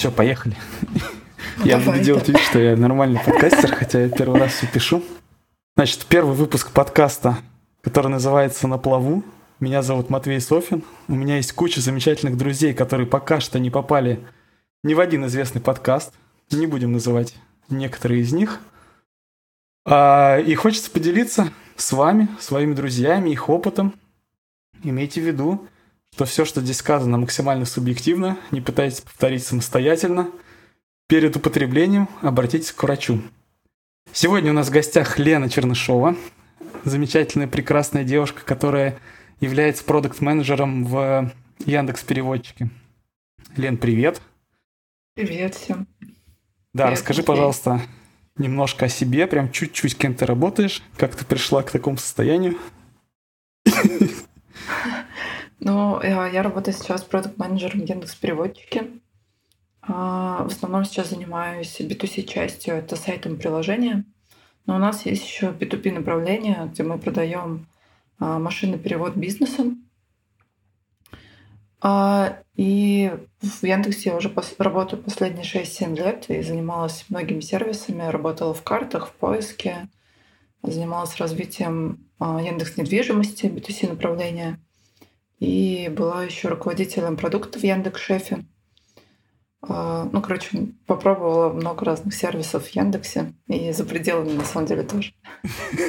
Все, поехали. Я буду делать вид, что я нормальный подкастер, хотя я первый раз все пишу. Значит, первый выпуск подкаста, который называется «На плаву». Меня зовут Матвей Софин. У меня есть куча замечательных друзей, которые пока что не попали ни в один известный подкаст. Не будем называть некоторые из них. А, и хочется поделиться с вами, своими друзьями, их опытом. Имейте в виду, что все, что здесь сказано, максимально субъективно. Не пытайтесь повторить самостоятельно. Перед употреблением обратитесь к врачу. Сегодня у нас в гостях Лена Чернышова, замечательная, прекрасная девушка, которая является продукт-менеджером в Яндекс Переводчике. Лен, привет. Привет всем. Да, привет, расскажи, Матвей. пожалуйста, немножко о себе, прям чуть-чуть кем ты работаешь, как ты пришла к такому состоянию. Ну, я работаю сейчас продукт-менеджером Яндекс Переводчики. А, в основном сейчас занимаюсь B2C частью, это сайтом приложения. Но у нас есть еще B2B направление, где мы продаем а, машинный перевод бизнесом. А, и в Яндексе я уже работаю последние 6-7 лет и занималась многими сервисами, работала в картах, в поиске, занималась развитием Яндекс недвижимости, B2C направления — и была еще руководителем продуктов в Яндекс.Шефе. А, ну, короче, попробовала много разных сервисов в Яндексе и за пределами, на самом деле, тоже.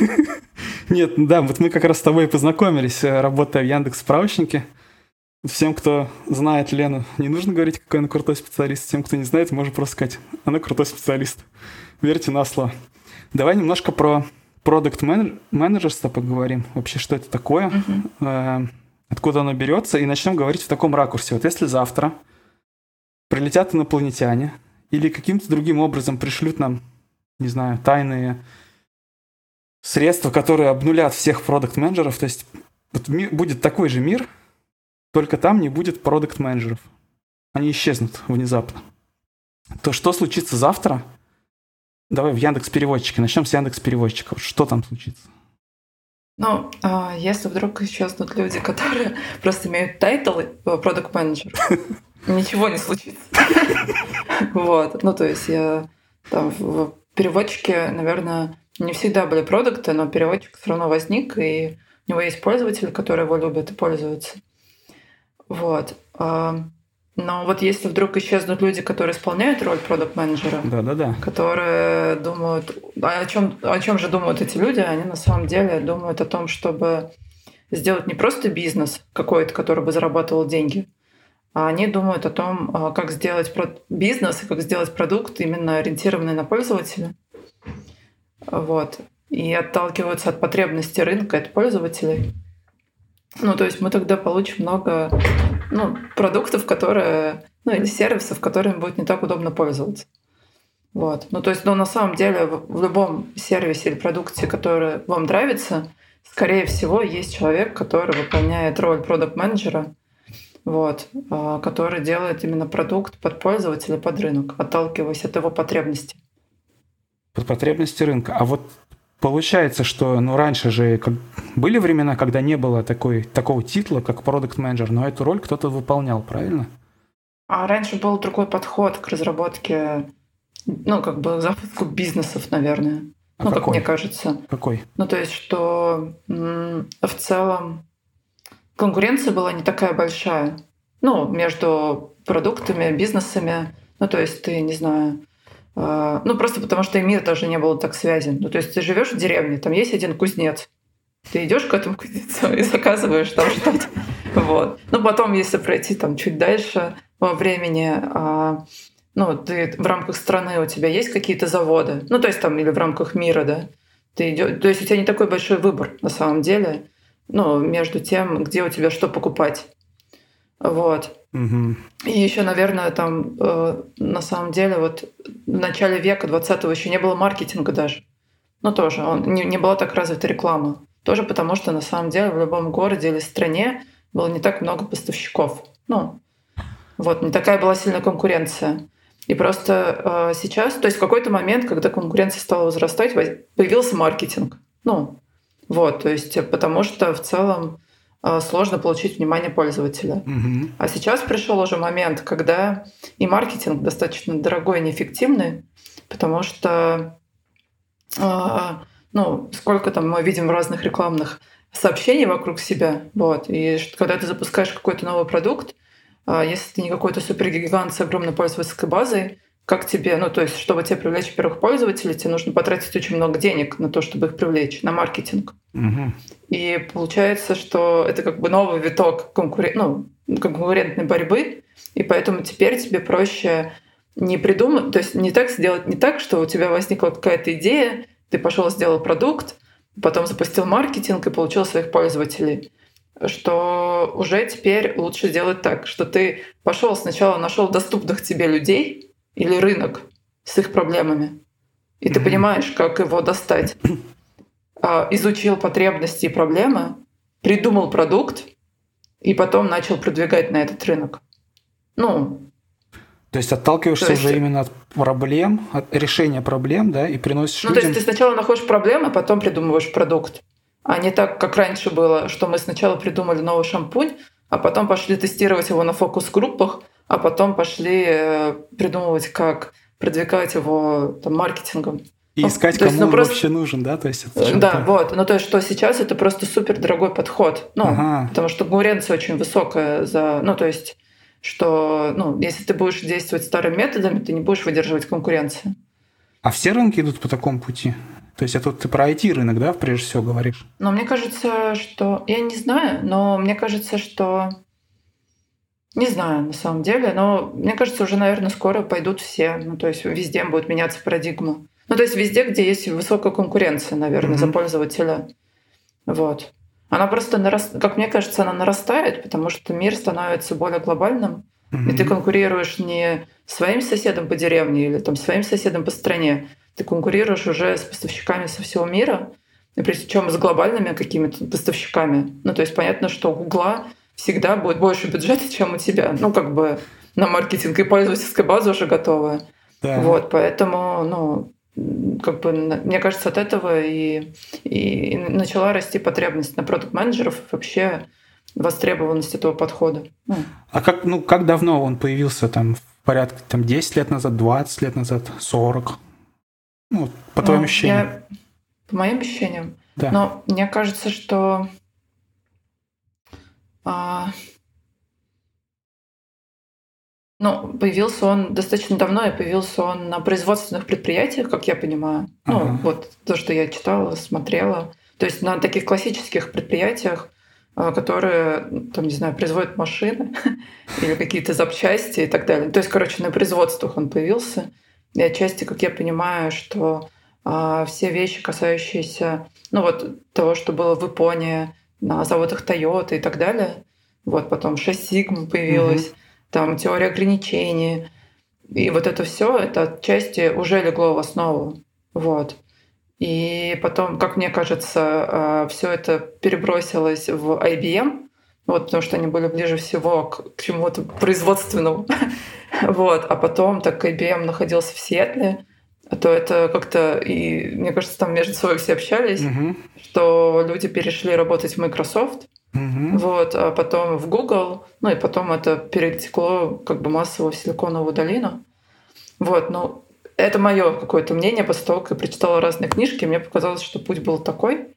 Нет, да, вот мы как раз с тобой познакомились, э, работая в Яндекс справочнике. Всем, кто знает Лену, не нужно говорить, какой она крутой специалист. Тем, кто не знает, можно просто сказать, она крутой специалист. Верьте на слово. Давай немножко про продукт менеджерство поговорим. Вообще, что это такое? Uh-huh откуда оно берется, и начнем говорить в таком ракурсе. Вот если завтра прилетят инопланетяне или каким-то другим образом пришлют нам, не знаю, тайные средства, которые обнулят всех продукт-менеджеров, то есть вот будет такой же мир, только там не будет продукт-менеджеров. Они исчезнут внезапно. То что случится завтра? Давай в Яндекс переводчике. Начнем с Яндекс переводчиков. Что там случится? Ну, а если вдруг исчезнут люди, которые просто имеют title product manager ничего не случится. Вот. Ну, то есть я там в переводчике, наверное, не всегда были продакты, но переводчик все равно возник, и у него есть пользователи, которые его любят и пользуются. Вот. Но вот если вдруг исчезнут люди, которые исполняют роль продукт-менеджера, да, да, да. которые думают, а о чем, о чем же думают эти люди, они на самом деле думают о том, чтобы сделать не просто бизнес какой-то, который бы зарабатывал деньги, а они думают о том, а, как сделать бизнес и как сделать продукт именно ориентированный на пользователя. Вот. И отталкиваются от потребностей рынка, от пользователей. Ну, то есть мы тогда получим много ну, продуктов, которые, ну, или сервисов, которыми будет не так удобно пользоваться. Вот. Ну, то есть, ну, на самом деле, в любом сервисе или продукте, который вам нравится, скорее всего, есть человек, который выполняет роль продукт-менеджера, вот, а, который делает именно продукт под пользователя, под рынок, отталкиваясь от его потребностей. Под потребности рынка. А вот Получается, что ну, раньше же как, были времена, когда не было такой, такого титла, как продукт менеджер но эту роль кто-то выполнял, правильно? А раньше был другой подход к разработке, ну, как бы запуску бизнесов, наверное. А ну, какой? как мне кажется. Какой? Ну, то есть, что в целом конкуренция была не такая большая. Ну, между продуктами, бизнесами. Ну, то есть ты, не знаю, ну, просто потому что и мир тоже не был так связан. Ну, то есть ты живешь в деревне, там есть один кузнец. Ты идешь к этому кузнецу и заказываешь там что-то. Вот. Ну, потом, если пройти там чуть дальше во времени, а, ну, ты в рамках страны у тебя есть какие-то заводы, ну, то есть там или в рамках мира, да, ты идешь, то есть у тебя не такой большой выбор на самом деле, ну, между тем, где у тебя что покупать. Вот. Угу. И еще, наверное, там э, на самом деле вот в начале века 20-го еще не было маркетинга даже. Ну, тоже. Он, не, не была так развита реклама. Тоже потому, что на самом деле в любом городе или стране было не так много поставщиков. Ну, вот, не такая была сильная конкуренция. И просто э, сейчас, то есть в какой-то момент, когда конкуренция стала возрастать, появился маркетинг. Ну, вот, то есть потому что в целом э, сложно получить внимание пользователя. Мгм. А сейчас пришел уже момент, когда и маркетинг достаточно дорогой и неэффективный, потому что а, ну, сколько там мы видим разных рекламных сообщений вокруг себя, вот, и когда ты запускаешь какой-то новый продукт, а, если ты не какой-то супергигант с огромной пользовательской базой, как тебе, ну, то есть, чтобы тебе привлечь первых пользователей, тебе нужно потратить очень много денег на то, чтобы их привлечь, на маркетинг. Мгм. И получается, что это как бы новый виток конкурен... ну, конкурентной борьбы, и поэтому теперь тебе проще не придумать, то есть не так сделать, не так, что у тебя возникла какая-то идея, ты пошел сделал продукт, потом запустил маркетинг и получил своих пользователей. Что уже теперь лучше сделать так, что ты пошел сначала нашел доступных тебе людей или рынок с их проблемами, и ты понимаешь, как его достать а, изучил потребности и проблемы, придумал продукт и потом начал продвигать на этот рынок. Ну, То есть отталкиваешься То есть- уже именно от проблем, от решения проблем, да, и приносишь ну то людям... есть ты сначала находишь проблемы, потом придумываешь продукт. А не так, как раньше было, что мы сначала придумали новый шампунь, а потом пошли тестировать его на фокус-группах, а потом пошли э, придумывать, как продвигать его там, маркетингом. И ну, искать, есть, кому ну, он просто- вообще нужен, да, то есть это же Да, вот. Ну, то есть, что сейчас это просто супер дорогой подход. Ну, Ага. потому что конкуренция очень высокая за. Ну, то есть, что, ну, если ты будешь действовать старыми методами, ты не будешь выдерживать конкуренцию. А все рынки идут по такому пути? То есть это ты про IT-рынок, да, прежде всего говоришь? Но мне кажется, что... Я не знаю, но мне кажется, что... Не знаю, на самом деле, но мне кажется, уже, наверное, скоро пойдут все. Ну, то есть везде будет меняться парадигма. Ну, то есть везде, где есть высокая конкуренция, наверное, за Мгм. пользователя. Вот. Она просто, нарас- как мне кажется, она нарастает, потому что мир становится более глобальным, и ты конкурируешь не своим соседом по деревне или там своим соседом по стране, ты конкурируешь уже с поставщиками со всего мира, причем с глобальными какими-то поставщиками. Ну, то есть понятно, что у Гугла всегда будет больше бюджета, чем у тебя. Ну, как бы на маркетинг и пользовательская база уже готовая. Да. Вот, поэтому, ну, как бы, мне кажется, от этого и, и начала расти потребность на продукт-менеджеров, вообще востребованность этого подхода. Ну, А как, ну, как давно он появился там в порядке там 10 лет назад, 20 лет назад, 40? Ну, по твоим Ну, ощущениям. я- по моим ощущениям. Да. Но мне кажется, что а, ну, появился он достаточно давно, и появился он на производственных предприятиях, как я понимаю. Ну, Ага. вот то, что я читала, смотрела. То есть на таких классических предприятиях, а, которые, там, не знаю, производят машины или какие-то запчасти и так далее. То есть, короче, на производствах он появился. И отчасти, как я понимаю, что а, все вещи, касающиеся ну, вот, того, что было в Японии, на заводах Toyota и так далее. Вот потом 6 сигма появилась, там теория ограничений. И вот это все, это отчасти уже легло в основу. Вот. И потом, как мне кажется, все это перебросилось в IBM, вот, потому что они были ближе всего к, к чему-то производственному. вот. А потом, так IBM находился в Сиэтле, то это как-то, и мне кажется, там между собой все общались, Мгм. что люди перешли работать в Microsoft, Мгм. вот, а потом в Google, ну и потом это перетекло как бы массово в Силиконовую долину. Вот, ну, это мое какое-то мнение после того, как я прочитала разные книжки, мне показалось, что путь был такой.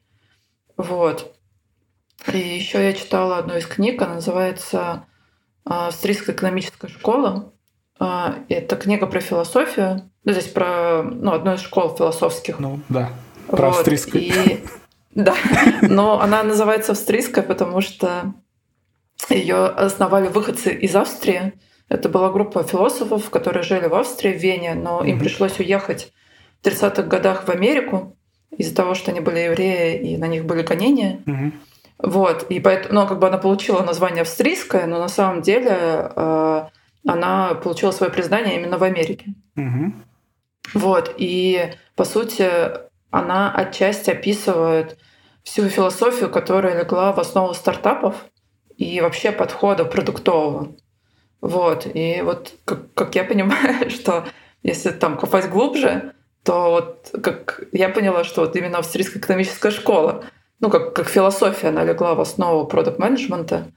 Вот. И еще я читала одну из книг, она называется а, «Австрийская экономическая школа». А, Это книга про философию, ну, здесь про ну, одну из школ философских. Ну, да. Про Вот, австрийскую. И... Да, но она называется австрийская, потому что ее основали выходцы из Австрии. Это была группа философов, которые жили в Австрии, в Вене, но им пришлось уехать в 30-х годах в Америку из-за того, что они были евреи и на них были гонения. Вот, и поэтому, ну, как бы она получила название австрийская, но на самом деле э, она получила свое признание именно в Америке. Мгм. Вот, и по сути она отчасти описывает всю философию, которая легла в основу стартапов и вообще подхода продуктового. Вот, и вот как, как я понимаю, что если там копать глубже, то вот как я поняла, что вот именно австрийская экономическая школа ну, как, как философия, она легла в основу продукт менеджмента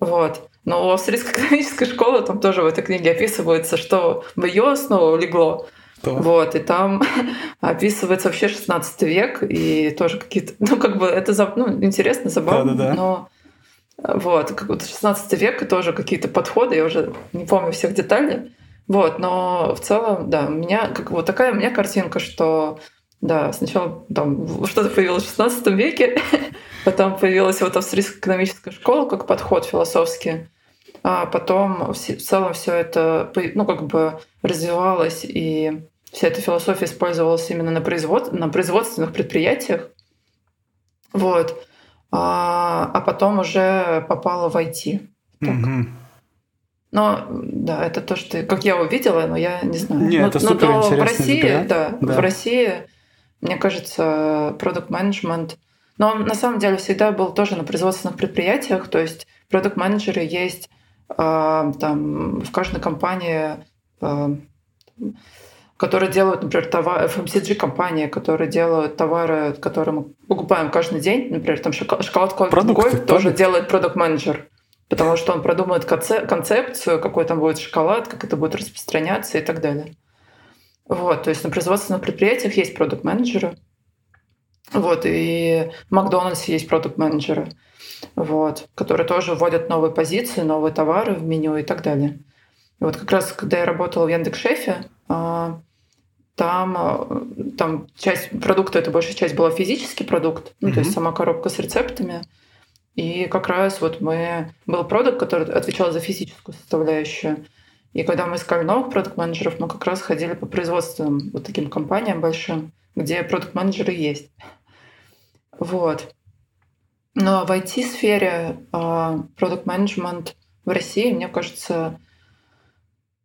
вот. Но у австрийско-экономической школы там тоже в этой книге описывается, что в ее основу легло. Да. Вот, и там описывается вообще 16 век, и тоже какие-то, ну, как бы это ну, интересно, забавно, да, да, да. но вот, как вот 16 век и тоже какие-то подходы, я уже не помню всех деталей. Вот, но в целом, да, у меня как вот такая у меня картинка, что да, сначала там что-то появилось в 16 веке, потом появилась вот австрийская экономическая школа как подход философский, а потом в целом все это ну, как бы развивалось, и вся эта философия использовалась именно на, производ... на производственных предприятиях. Вот. А, а потом уже попала в IT. Так. Угу. Но да, это то, что как я увидела, но я не знаю. Нет, но, это супер но, но в России, да, да, в России мне кажется, продукт менеджмент. Но он на самом деле всегда был тоже на производственных предприятиях, то есть продукт менеджеры есть э, там в каждой компании, э, которые делают, например, товар, FMCG компании, которые делают товары, которые мы покупаем каждый день, например, там шоколадку Альпенгольд тоже делает продукт менеджер потому что он продумает концепцию, какой там будет шоколад, как это будет распространяться и так далее. Вот, то есть на производственных предприятиях есть продукт-менеджеры. Вот, и в Макдональдсе есть продукт-менеджеры, вот, которые тоже вводят новые позиции, новые товары в меню и так далее. И вот как раз, когда я работала в Яндекс.Шефе, а, там, а, там часть продукта, это большая часть была физический продукт, ну, mm-hmm. то есть сама коробка с рецептами. И как раз вот мы... Был продукт, который отвечал за физическую составляющую. И когда мы искали новых продукт-менеджеров, мы как раз ходили по производственным вот таким компаниям большим, где продукт-менеджеры есть. Вот. Но в IT-сфере а, продукт-менеджмент в России, мне кажется,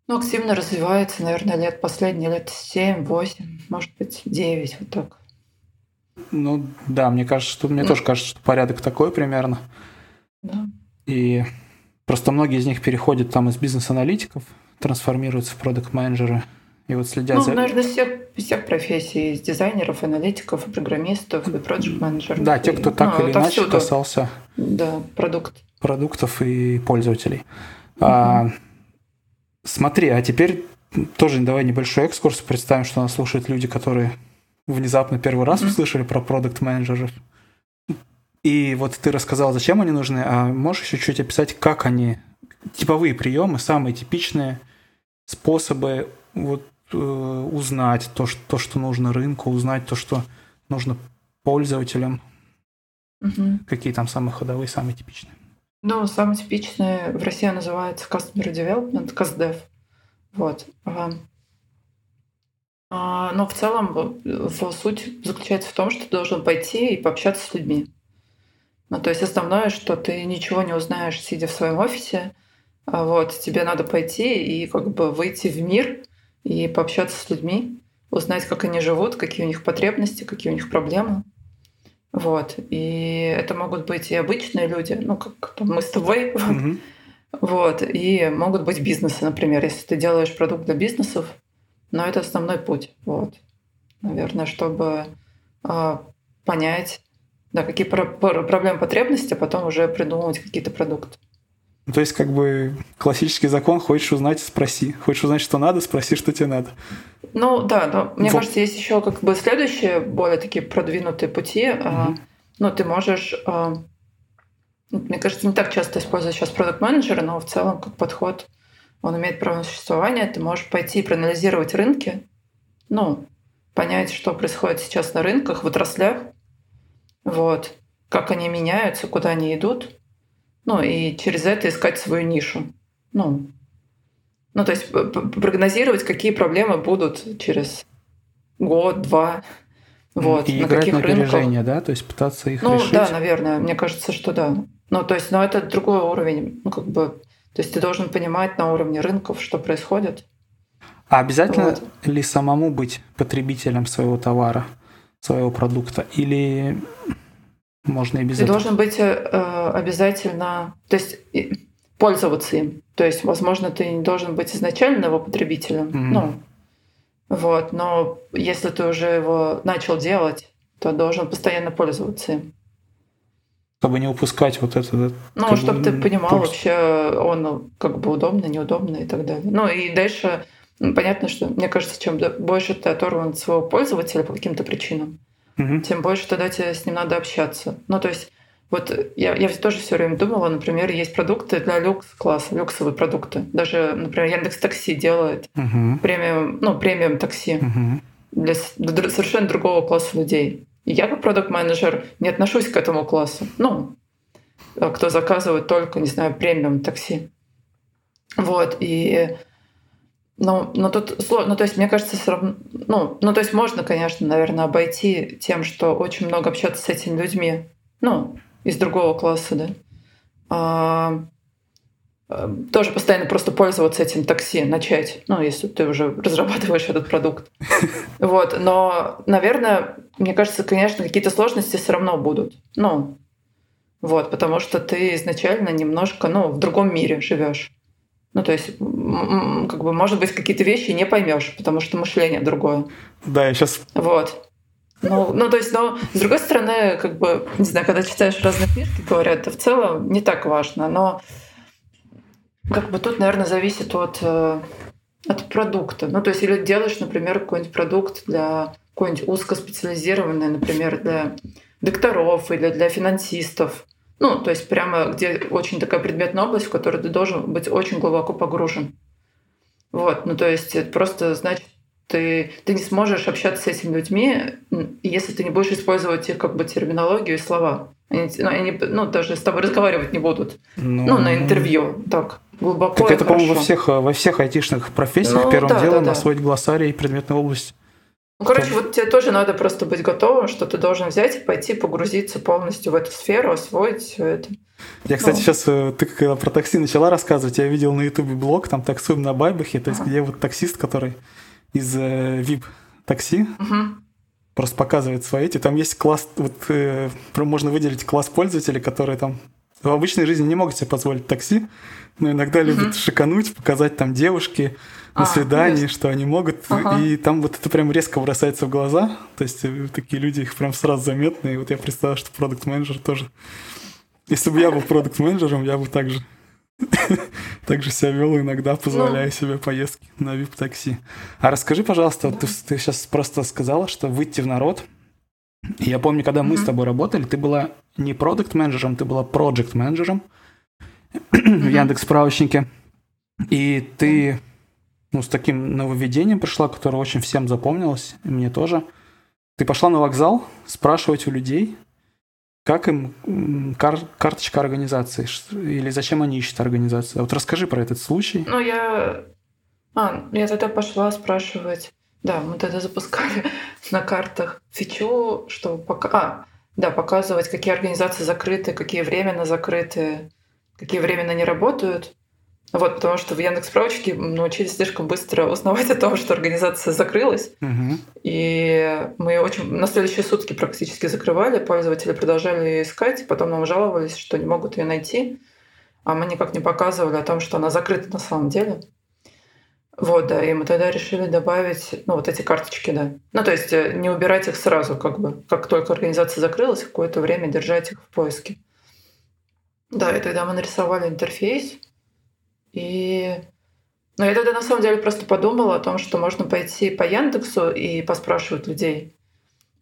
ну, активно развивается, наверное, лет последние лет 7, 8, может быть, 9, вот так. Ну да, мне кажется, что мне ну, тоже кажется, что порядок такой примерно. Да. И Просто многие из них переходят там из бизнес-аналитиков, трансформируются в продукт-менеджеры. И вот следят ну, за... наверное, всех, всех профессий, из дизайнеров, аналитиков, и программистов, и проект-менеджеров. Да, те, кто так ну, или иначе всюду. касался да, продукт. продуктов и пользователей. Угу. А, смотри, а теперь тоже давай небольшой экскурс. Представим, что нас слушают люди, которые внезапно первый раз услышали про продукт-менеджеров. И вот ты рассказал, зачем они нужны, а можешь еще чуть описать, как они, типовые приемы, самые типичные способы вот, э, узнать то что, то, что нужно рынку, узнать то, что нужно пользователям. Угу. Какие там самые ходовые, самые типичные? Ну, самые типичные в России называется Customer Development, CastDev. Вот. А, но в целом в суть заключается в том, что ты должен пойти и пообщаться с людьми. Ну, то есть основное, что ты ничего не узнаешь, сидя в своем офисе. А вот, тебе надо пойти и как бы выйти в мир и пообщаться с людьми, узнать, как они живут, какие у них потребности, какие у них проблемы. Вот. И это могут быть и обычные люди, ну, как там, мы с тобой. Mm-hmm. Вот. И могут быть бизнесы, например, если ты делаешь продукт для бизнесов, но это основной путь. Вот. Наверное, чтобы э, понять, да, какие про- про- проблемы, потребности, а потом уже придумывать какие-то продукты. Ну, то есть, как бы классический закон, хочешь узнать, спроси. Хочешь узнать, что надо, спроси, что тебе надо. Ну да, но мне вот. кажется, есть еще как бы следующие более такие продвинутые пути. Угу. Ну, ты можешь а, мне кажется, не так часто используют сейчас продукт менеджеры но в целом как подход он имеет право на существование. Ты можешь пойти и проанализировать рынки, ну, понять, что происходит сейчас на рынках, в отраслях, вот. Как они меняются, куда они идут. Ну, и через это искать свою нишу. Ну, ну то есть прогнозировать, какие проблемы будут через год, два. Вот, и на играть каких на рынках. да? То есть пытаться их ну, решить? Ну, да, наверное. Мне кажется, что да. Ну, то есть, но это другой уровень. Ну, как бы, то есть ты должен понимать на уровне рынков, что происходит. А обязательно вот. ли самому быть потребителем своего товара? Своего продукта? Или можно и без Ты этого? должен быть э, обязательно, то есть пользоваться им. То есть, возможно, ты не должен быть изначально его потребителем. Mm-hmm. Ну, вот, но если ты уже его начал делать, то должен постоянно пользоваться им. чтобы не упускать вот это. Ну, чтобы ты понимал пульс. вообще, он как бы удобно, неудобно и так далее. Ну и дальше ну, понятно, что мне кажется, чем больше ты оторван от своего пользователя по каким-то причинам, угу. тем больше тогда тебе с ним надо общаться. Ну, то есть вот я, я тоже все время думала, например, есть продукты для люкс-класса, люксовые продукты. Даже, например, Яндекс Такси делает uh премиум, ну, премиум такси uh для, для совершенно другого класса людей. И я как продукт-менеджер не отношусь к этому классу. Ну, а кто заказывает только, не знаю, премиум такси. Вот, и ну, но тут сложно, ну, то есть, мне кажется, все равно, ну, ну, то есть, можно, конечно, наверное, обойти тем, что очень много общаться с этими людьми, ну, из другого класса, да. А, а, тоже постоянно просто пользоваться этим такси, начать, ну, если ты уже разрабатываешь этот продукт. Вот, но, наверное, мне кажется, конечно, какие-то сложности все равно будут. Ну, вот, потому что ты изначально немножко, ну, в другом мире живешь. Ну, то есть, как бы, может быть, какие-то вещи не поймешь, потому что мышление другое. Да, я сейчас... Вот. Ну, ну, то есть, но с другой стороны, как бы, не знаю, когда читаешь разные книжки, говорят, это в целом не так важно, но как бы тут, наверное, зависит от, э, от продукта. Ну, то есть, или делаешь, например, какой-нибудь продукт для какой-нибудь узкоспециализированный, например, для докторов или для финансистов. Ну, то есть прямо где очень такая предметная область, в которой ты должен быть очень глубоко погружен. Вот, ну то есть это просто значит, ты, ты не сможешь общаться с этими людьми, если ты не будешь использовать их как бы терминологию и слова. Они, ну, они ну, даже с тобой разговаривать не будут. Ну, ну на интервью. Так, глубоко. Так это, по-моему, во всех, во всех айтишных профессиях ну, первым да, делом да, да. освоить глоссарий и предметную область. Ну, короче, вот тебе тоже надо просто быть готовым, что ты должен взять и пойти погрузиться полностью в эту сферу, освоить все это. Я, кстати, ну. сейчас э, ты когда про такси начала рассказывать, я видел на Ютубе блог, там таксуем на Байбахе, то есть ага. где вот таксист, который из э, VIP такси, угу. просто показывает свои эти. Там есть класс, вот э, можно выделить класс пользователей, которые там в обычной жизни не могут себе позволить такси, но иногда угу. любят шикануть, показать там девушки, на а, свидании, что они могут. Ага. И там вот это прям резко бросается в глаза. То есть э, такие люди, их прям сразу заметны. И вот я представляю, что продукт менеджер тоже. Если бы я был продукт менеджером я бы также также себя вел иногда, позволяя ну. себе поездки на VIP-такси. А расскажи, пожалуйста, ты, ты сейчас просто сказала, что выйти в народ. Я помню, когда мы с тобой работали, ты была не продукт менеджером ты была проект менеджером в Яндекс справочнике. И ты ну, с таким нововведением пришла, которое очень всем запомнилось, и мне тоже. Ты пошла на вокзал спрашивать у людей, как им кар карточка организации, или зачем они ищут организацию. Вот расскажи про этот случай. Ну, я... А, я тогда пошла спрашивать... Да, мы тогда запускали на картах фичу, что пока... А, да, показывать, какие организации закрыты, какие временно закрыты, какие временно не работают. Вот, потому что в Яндекс справочке научились слишком быстро узнавать о том, что организация закрылась. Угу. И мы очень на следующие сутки практически закрывали, пользователи продолжали ее искать, потом нам жаловались, что не могут ее найти, а мы никак не показывали о том, что она закрыта на самом деле. Вот, да, и мы тогда решили добавить, ну, вот эти карточки, да. Ну, то есть э, не убирать их сразу, как бы, как только организация закрылась, какое-то время держать их в поиске. Да, и тогда мы нарисовали интерфейс, и но я тогда на самом деле просто подумала о том, что можно пойти по Яндексу и поспрашивать людей.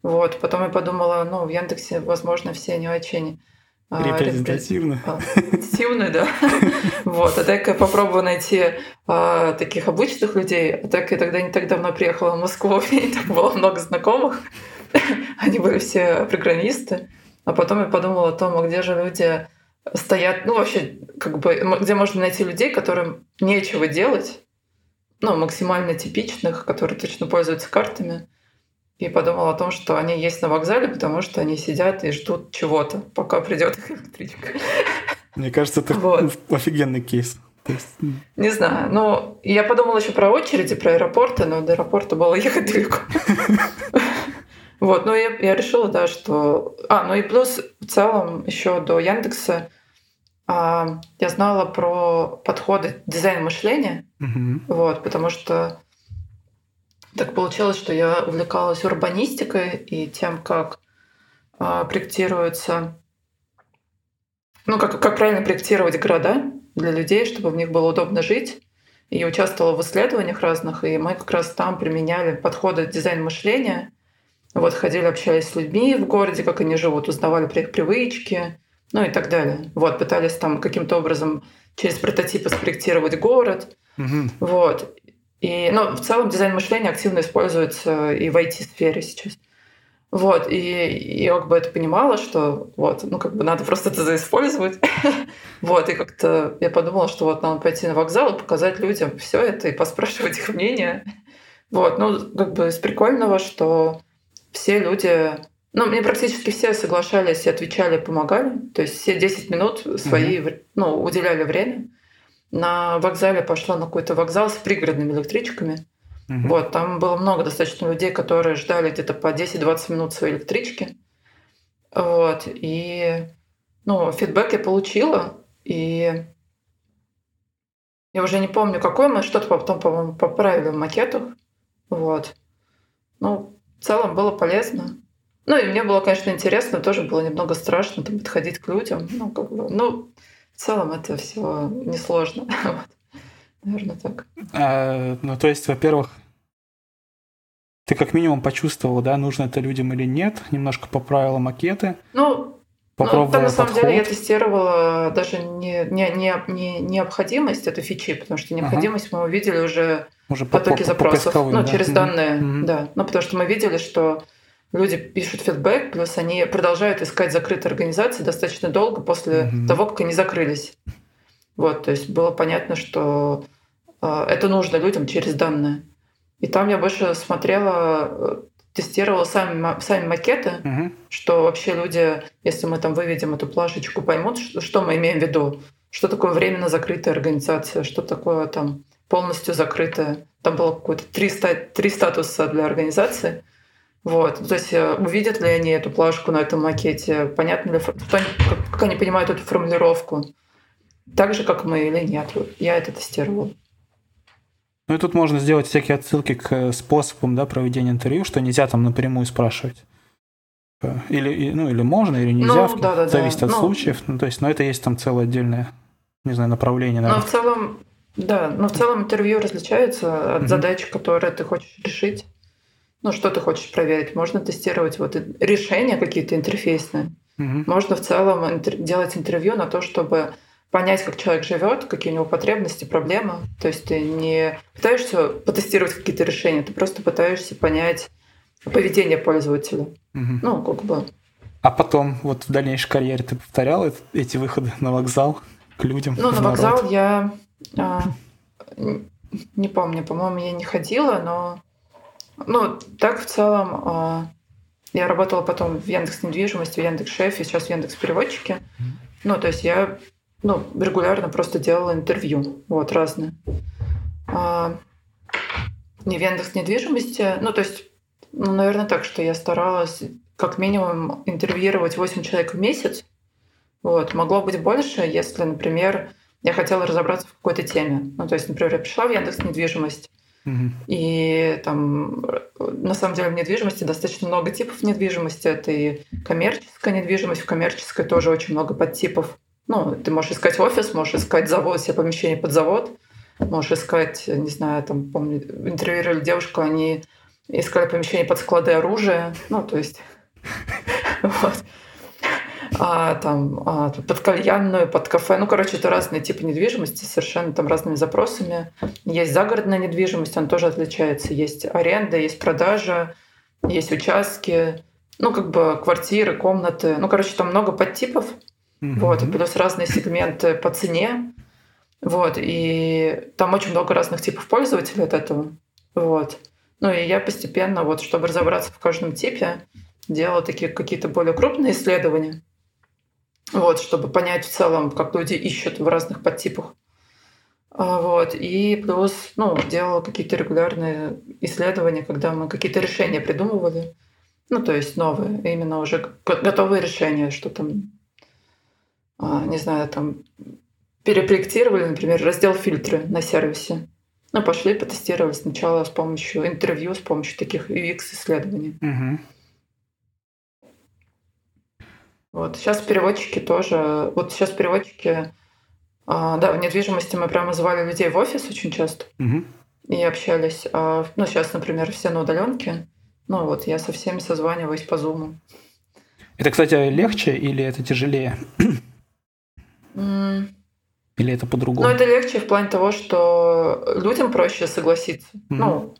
Вот. Потом я подумала, ну, в Яндексе, возможно, все не очень Репрезентативно. Репрезентативно, да. Вот. А так я попробую найти а, таких обычных людей. А так я тогда не так давно приехала в Москву, и так было много знакомых. Они были все программисты. А потом я подумала о том, а где же люди стоят, ну вообще, как бы, где можно найти людей, которым нечего делать, ну, максимально типичных, которые точно пользуются картами. И подумал о том, что они есть на вокзале, потому что они сидят и ждут чего-то, пока придет их электричка. Мне кажется, это вот. офигенный кейс. Есть... Не знаю. Ну, я подумала еще про очереди, про аэропорты, но до аэропорта было ехать далеко. Вот, ну я, я решила, да, что... А, ну и плюс в целом еще до Яндекса а, я знала про подходы дизайн мышления, угу. вот, потому что так получилось, что я увлекалась урбанистикой и тем, как а, проектируются ну, как, как правильно проектировать города для людей, чтобы в них было удобно жить. И участвовала в исследованиях разных, и мы как раз там применяли подходы дизайн мышления. Вот ходили, общались с людьми в городе, как они живут, узнавали про их привычки, ну и так далее. Вот, пытались там каким-то образом через прототипы спроектировать город. Мгм. Вот. И, ну, в целом дизайн мышления активно используется и в IT-сфере сейчас. Вот, и, и я как бы это понимала, что вот, ну, как бы надо просто это заиспользовать. вот, и как-то я подумала, что вот надо пойти на вокзал и показать людям все это и поспрашивать их мнение. Вот, ну, как бы из прикольного, что все люди, ну, мне практически все соглашались и отвечали, помогали. То есть все 10 минут свои, ну, уделяли время. На вокзале пошла на какой-то вокзал с пригородными электричками. Мгм. Вот, там было много достаточно людей, которые ждали где-то по 10-20 минут своей электрички. Вот, и, ну, фидбэк я получила, и я уже не помню, какой мы, что-то потом, по-моему, поправили в макетах. Вот. Ну, в целом было полезно. Ну, и мне было, конечно, интересно, тоже было немного страшно там подходить к людям. Ну, как бы, ну, в целом это все несложно. Наверное, так. А, ну, то есть, во-первых, ты как минимум почувствовал, да, нужно это людям или нет, немножко поправила макеты, Ну, попробовала ну, там, на самом подход. деле я тестировала даже не, не, не, не необходимость этой фичи, потому что необходимость мы увидели уже уже по, потоке по- по запросов, поисковым, ну, да. через данные, Мгм. да. Ну, потому что мы видели, что люди пишут фидбэк, плюс они продолжают искать закрытые организации достаточно долго после Мгм. того, как они закрылись. Вот, то есть было понятно, что э, это нужно людям через данные. И там я больше смотрела, э, тестировала сами, сами макеты, Мгм. что вообще люди, если мы там выведем эту плашечку, поймут, что, что мы имеем в виду, что такое временно закрытая организация, что такое там полностью закрытая. Там было какое-то три, ста- три статуса для организации. Вот. То есть э, увидят ли они эту плашку на этом макете, понятно ли, как, они понимают эту формулировку. Так же, как мы или нет. Я это тестировала. Ну и тут можно сделать всякие отсылки к э, способам да, проведения интервью, что нельзя там напрямую спрашивать. Э, Или, ну, или можно, или нельзя, Ну, да-да-да. зависит от Ну. случаев. Ну, то есть, но это есть там целое отдельное, не знаю, направление, Но наверное. в целом, да, но в целом интервью различаются от Мгм. задач, которые ты хочешь решить. Ну, что ты хочешь проверить. Можно тестировать вот решения какие-то интерфейсные. Мгм. Можно в целом интер- делать интервью на то, чтобы понять, как человек живет, какие у него потребности, проблемы. То есть ты не пытаешься потестировать какие-то решения, ты просто пытаешься понять поведение пользователя. Мгм. Ну, как бы. А потом, вот в дальнейшей карьере ты повторял эт- эти выходы на вокзал к людям? Ну, на народ? вокзал я а, не помню, по-моему, я не ходила, но ну, так в целом а, я работала потом в Яндекс недвижимости, в Яндекс Шефе, сейчас в Яндекс переводчике. Ну, то есть я ну, регулярно просто делала интервью, вот, разные. А, не в Яндекс недвижимости, ну, то есть, ну, наверное, так, что я старалась как минимум интервьюировать 8 человек в месяц, вот. Могло быть больше, если, например, я хотела разобраться в какой-то теме. Ну, то есть, например, я пришла в Яндекс недвижимость, И там на самом деле в недвижимости достаточно много типов недвижимости. Это и коммерческая недвижимость, в коммерческой тоже очень много подтипов. Ну, ты можешь искать офис, можешь искать завод, себе помещение под завод, можешь искать, не знаю, там, помню, интервьюировали девушку, они искали помещение под склады оружия, ну, то есть. А, там, а, под кальянную, под кафе. Ну, короче, это разные типы недвижимости, совершенно там разными запросами. Есть загородная недвижимость, она тоже отличается. Есть аренда, есть продажа, есть участки, ну, как бы квартиры, комнаты. Ну, короче, там много подтипов. Мгм. Вот, и плюс разные сегменты по цене. Вот, и там очень много разных типов пользователей от этого. Вот. Ну и я постепенно, вот, чтобы разобраться в каждом типе, делала такие какие-то более крупные исследования. Вот, чтобы понять в целом, как люди ищут в разных подтипах. А, Вот. И плюс, ну, делала какие-то регулярные исследования, когда мы какие-то решения придумывали. Ну, то есть новые, именно уже готовые решения, что там, а, не знаю, там перепроектировали, например, раздел фильтры на сервисе. Ну, пошли, потестировали сначала с помощью интервью, с помощью таких UX-исследований. Мгм. Вот сейчас переводчики тоже. Вот сейчас переводчики, а, да, в недвижимости мы прямо звали людей в офис очень часто Мгм. и общались. А, ну, сейчас, например, все на удаленке. Ну, вот я со всеми созваниваюсь по зуму. Это, кстати, легче или это тяжелее? Или это по-другому? Ну, это легче в плане того, что людям проще согласиться. Мгм. Ну,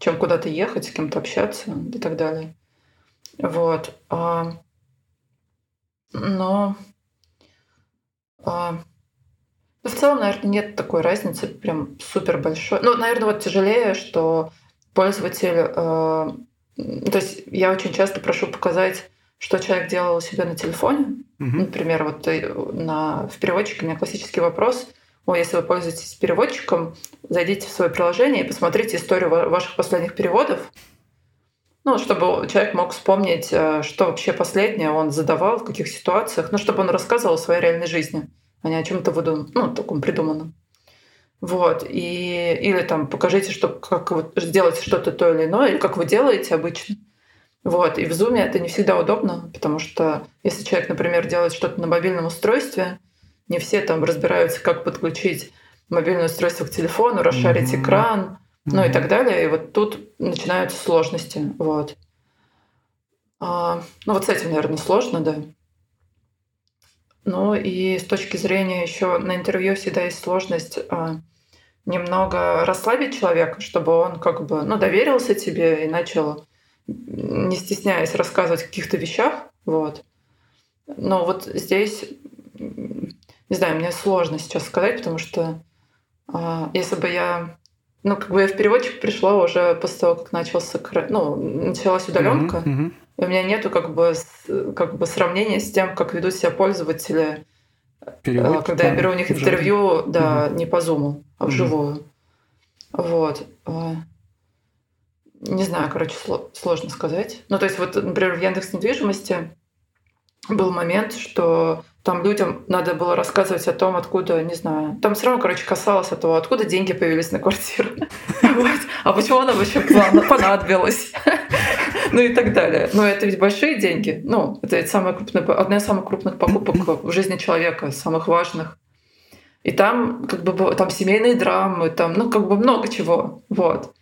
чем куда-то ехать, с кем-то общаться и так далее. Вот. А, Но а, ну, в целом, наверное, нет такой разницы прям супер большой. Ну, наверное, вот тяжелее, что пользователь... м, То есть я очень часто прошу показать, что человек делал у себя на телефоне. Мгм. Например, вот э, на, в переводчике у меня классический вопрос. О, если вы пользуетесь переводчиком, зайдите в свое приложение и посмотрите историю ва- ваших последних переводов. Ну, чтобы человек мог вспомнить, э, что вообще последнее он задавал, в каких ситуациях, ну, чтобы он рассказывал о своей реальной жизни, а не о чем-то выдуманном, ну, таком придуманном. Вот. И, или там покажите, что, как вы сделаете что-то то или иное, или как вы делаете обычно. Вот. И в Zoom это не всегда удобно, потому что если человек, например, делает что-то на мобильном устройстве, не все там разбираются, как подключить мобильное устройство к телефону, расшарить Мгм. экран, ну и так далее. И вот тут начинаются сложности. Вот. А, ну вот с этим, наверное, сложно, да. Ну и с точки зрения еще на интервью всегда есть сложность а, немного расслабить человека, чтобы он как бы ну, доверился тебе и начал, не стесняясь, рассказывать о каких-то вещах. Вот. Но вот здесь, не знаю, мне сложно сейчас сказать, потому что а, если бы я ну, как бы я в переводчик пришла уже после того, как начался, ну, началась удаленка. Мгм. Мгм. И у меня нету как бы, как бы сравнения с тем, как ведут себя пользователи, э, Переводчик, когда я беру у них интервью, да, не по зуму, а вживую. Вот. А, Не знаю, короче, сло- сложно сказать. Ну, то есть вот, например, в Яндекс недвижимости был момент, что там людям надо было рассказывать о том, откуда, не знаю, там все равно, короче, касалось того, откуда деньги появились на квартиру. А почему она вообще понадобилась? Ну и так далее. Но это ведь большие деньги. Ну, это самая крупная, одна из самых крупных покупок в жизни человека, самых важных. И там как бы там семейные драмы, там, ну, как бы много чего. Вот.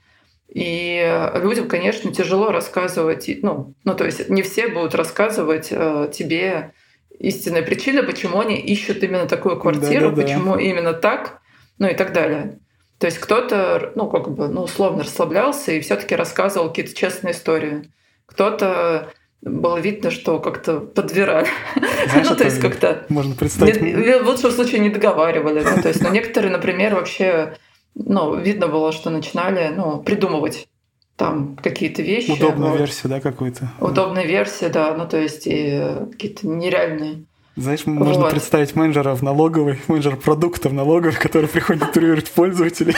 И людям, конечно, тяжело рассказывать, ну, ну, то есть не все будут рассказывать э, тебе истинные причины, почему они ищут именно такую квартиру, Да-да-да. почему именно так, ну и так далее. То есть кто-то, ну, как бы, ну, условно расслаблялся и все таки рассказывал какие-то честные истории. Кто-то было видно, что как-то подбирали. Знаешь, ну, то есть как-то Можно представить. не- в лучшем случае не договаривали. ну, то есть, но некоторые, например, вообще, ну, видно было, что начинали, ну, придумывать там какие-то вещи. Удобную вот. версию, да, какую-то. Удобные версии, да, ну, то есть и какие-то нереальные. Знаешь, можно Вот. представить менеджера в налоговой, менеджер продуктов налоговой, который приходит интервьюировать пользователей.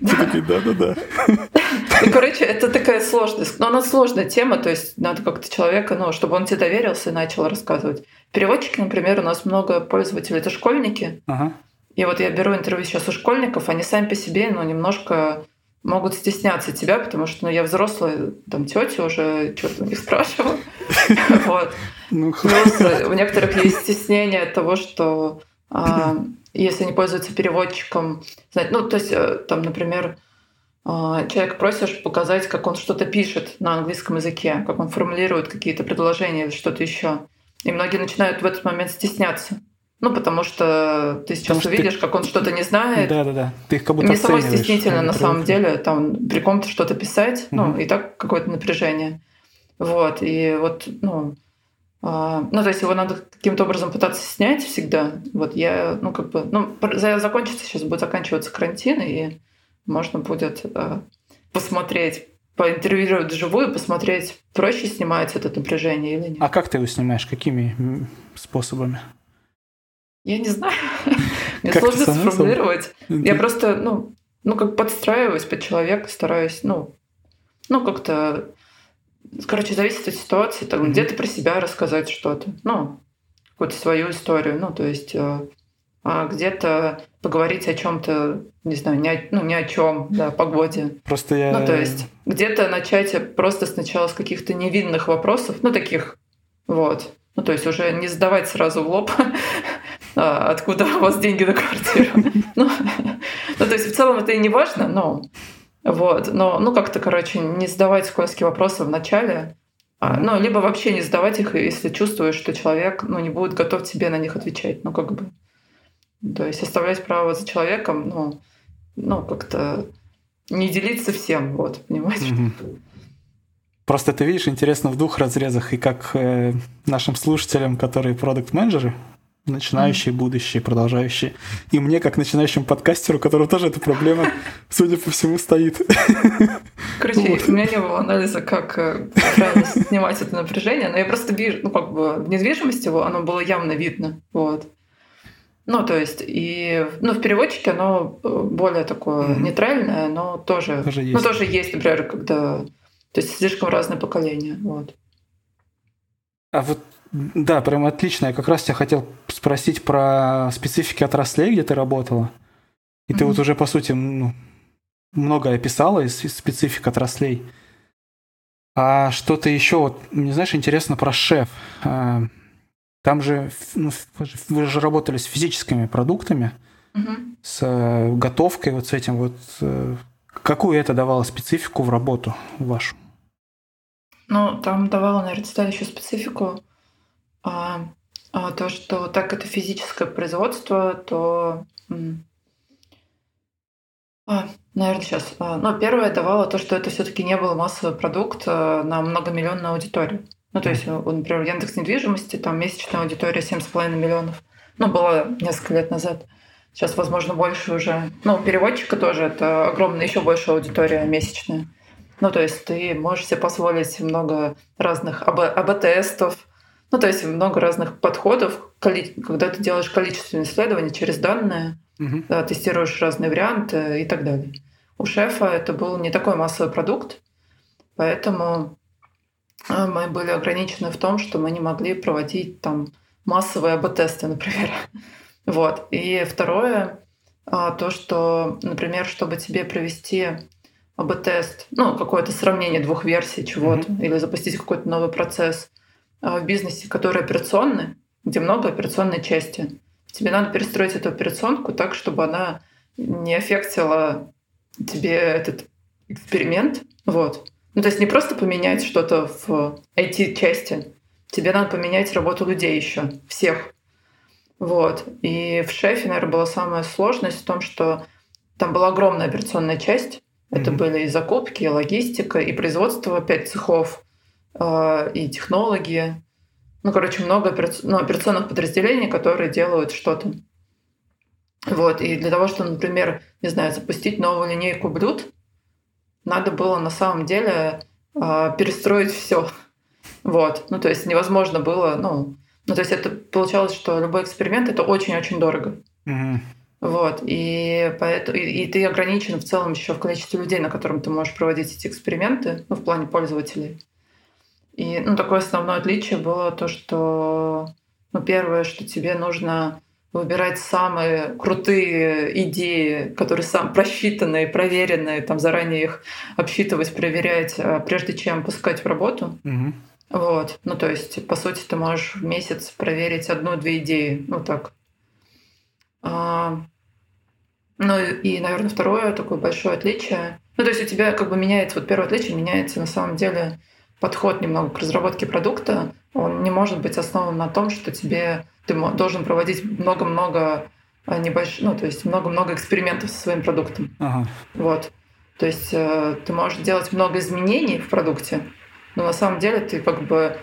Да-да-да. Ну, короче, это такая сложность. Но она сложная тема, то есть надо как-то человека, ну, чтобы он тебе доверился и начал рассказывать. Переводчики, например, у нас много пользователей, это школьники. Ага. И вот я беру интервью сейчас у школьников, они сами по себе, ну, немножко могут стесняться тебя, потому что ну, я взрослая, там, тетя уже что-то у них спрашиваю. Вот. Ну, Плюс у некоторых есть стеснение от того, что а, если они пользуются переводчиком, ну, то есть, э, там, например, а, человек просишь показать, как он что-то пишет на английском языке, как он формулирует какие-то предложения или что-то еще. И многие начинают в этот момент стесняться. Ну, потому что ты сейчас Потому что ты- увидишь, как он что-то не знает. да-да-да. Ты их как будто Мне самой оцениваешь. стеснительно, на самом деле, там при ком-то что-то писать, ну, Мгм. и так какое-то напряжение. Вот, и вот, ну, а, ну, то есть его надо каким-то образом пытаться снять всегда. Вот я, ну, как бы, ну, закончится сейчас, будет заканчиваться карантин, и можно будет а, посмотреть, поинтервьюировать вживую, посмотреть, проще снимается это напряжение или нет. А как ты его снимаешь? Какими способами? Я не знаю. Мне сложно сформулировать. Я просто, ну, ну, как подстраиваюсь под человека, стараюсь, ну, ну, как-то, короче, зависит от ситуации, там, где-то про себя рассказать что-то, ну, какую-то свою историю, ну, то есть, э, а где-то поговорить о чем-то, не знаю, не о, ну, ни о чем, да, погоде. Просто я... Ну, то есть, где-то начать просто сначала с каких-то невинных вопросов, ну, таких, вот, Ну, то есть уже не сдавать сразу в лоб, откуда у вас деньги на квартиру. Ну, ну, то есть в целом это и не важно, но вот, но ну как-то, короче, не задавать скользкие вопросы в начале, а, ну, либо вообще не задавать их, если чувствуешь, что человек ну, не будет готов тебе на них отвечать. Ну, как бы. То есть оставлять право за человеком, ну, ну как-то не делиться всем, вот, понимаете? Угу. Просто ты видишь, интересно в двух разрезах, и как э, нашим слушателям, которые продукт-менеджеры, начинающие, mm. будущие, продолжающие, и мне, как начинающему подкастеру, у которого тоже эта проблема, судя по всему, стоит. Короче, вот. у меня не было анализа, как э, правильно снимать это напряжение, но я просто вижу, ну, как бы в недвижимости его оно было явно видно, вот. Ну, то есть, и ну, в переводчике оно э, более такое mm-hmm. нейтральное, но тоже, тоже есть. ну, тоже есть, например, когда то есть слишком разные поколения. Вот. А вот да, прям отлично. Я как раз тебя хотел спросить про специфики отраслей, где ты работала. И mm-hmm. ты вот уже, по сути, ну, многое описала из, из специфик отраслей. А что-то еще, вот, мне знаешь, интересно про шеф. А, там же, ну, вы же работали с физическими продуктами, mm-hmm. с э, готовкой, вот с этим вот. Э, какую это давало специфику в работу вашу? Ну, там давала, наверное, деталь еще специфику. А, а, то, что так это физическое производство, то... А, наверное, сейчас. А, ну, первое давало то, что это все-таки не был массовый продукт а, на многомиллионную аудиторию. Ну, то есть, например, Яндекс недвижимости, там месячная аудитория 7,5 миллионов. Ну, было несколько лет назад. Сейчас, возможно, больше уже. Ну, переводчика тоже это огромная, еще больше аудитория месячная. Ну, то есть ты можешь себе позволить много разных АБ-тестов, ну, то есть много разных подходов, когда ты делаешь количественные исследования через данные, угу. да, тестируешь разные варианты и так далее. У шефа это был не такой массовый продукт, поэтому э, мы были ограничены в том, что мы не могли проводить там массовые АБ-тесты, например. Вот. И второе, а, то, что, например, чтобы тебе провести АБ-тест, ну, какое-то сравнение двух версий чего-то, mm-hmm. или запустить какой-то новый процесс в бизнесе, который операционный, где много операционной части. Тебе надо перестроить эту операционку так, чтобы она не аффектила тебе этот эксперимент. Вот. Ну, то есть не просто поменять что-то в IT-части, тебе надо поменять работу людей еще, всех. Вот. И в шефе, наверное, была самая сложность в том, что там была огромная операционная часть, это mm-hmm. были и закупки, и логистика, и производство пять цехов, и технологии. Ну, короче, много ну, операционных подразделений, которые делают что-то. Вот. И для того, чтобы, например, не знаю, запустить новую линейку блюд, надо было на самом деле э, перестроить все. Вот. Ну, то есть невозможно было, ну, ну, то есть это получалось, что любой эксперимент это очень-очень дорого. Mm-hmm. Вот, и, поэтому, и, и ты ограничен в целом еще в количестве людей, на котором ты можешь проводить эти эксперименты, ну, в плане пользователей. И ну, такое основное отличие было то, что ну, первое, что тебе нужно выбирать самые крутые идеи, которые сам просчитанные, проверенные, там заранее их обсчитывать, проверять, а, прежде чем пускать в работу. Угу. Вот. Ну, то есть, по сути, ты можешь в месяц проверить одну-две идеи. Ну, так. А, ну и, наверное, второе такое большое отличие. Ну, то есть у тебя как бы меняется, вот первое отличие меняется на самом деле подход немного к разработке продукта. Он не может быть основан на том, что тебе ты должен проводить много-много а, небольших, ну, то есть много-много экспериментов со своим продуктом. Ага. Вот. То есть э, ты можешь делать много изменений в продукте, но на самом деле ты как бы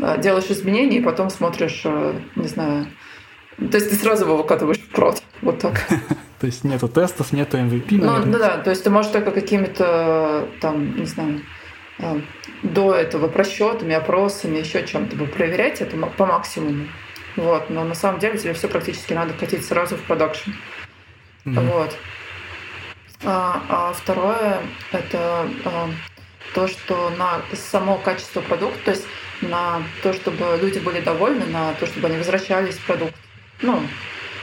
э, делаешь изменения и потом смотришь, э, не знаю, то есть ты сразу его выкатываешь в прод. Вот так. То есть нету тестов, нету MVP. Ну, да. То есть ты можешь только какими-то там, не знаю, до этого просчетами, опросами, еще чем-то проверять это по максимуму. Вот. Но на самом деле тебе все практически надо катить сразу в продакшн. Mm-hmm. Вот. А, а второе это а, то, что на само качество продукта, то есть на то, чтобы люди были довольны, на то, чтобы они возвращались в продукт. Ну,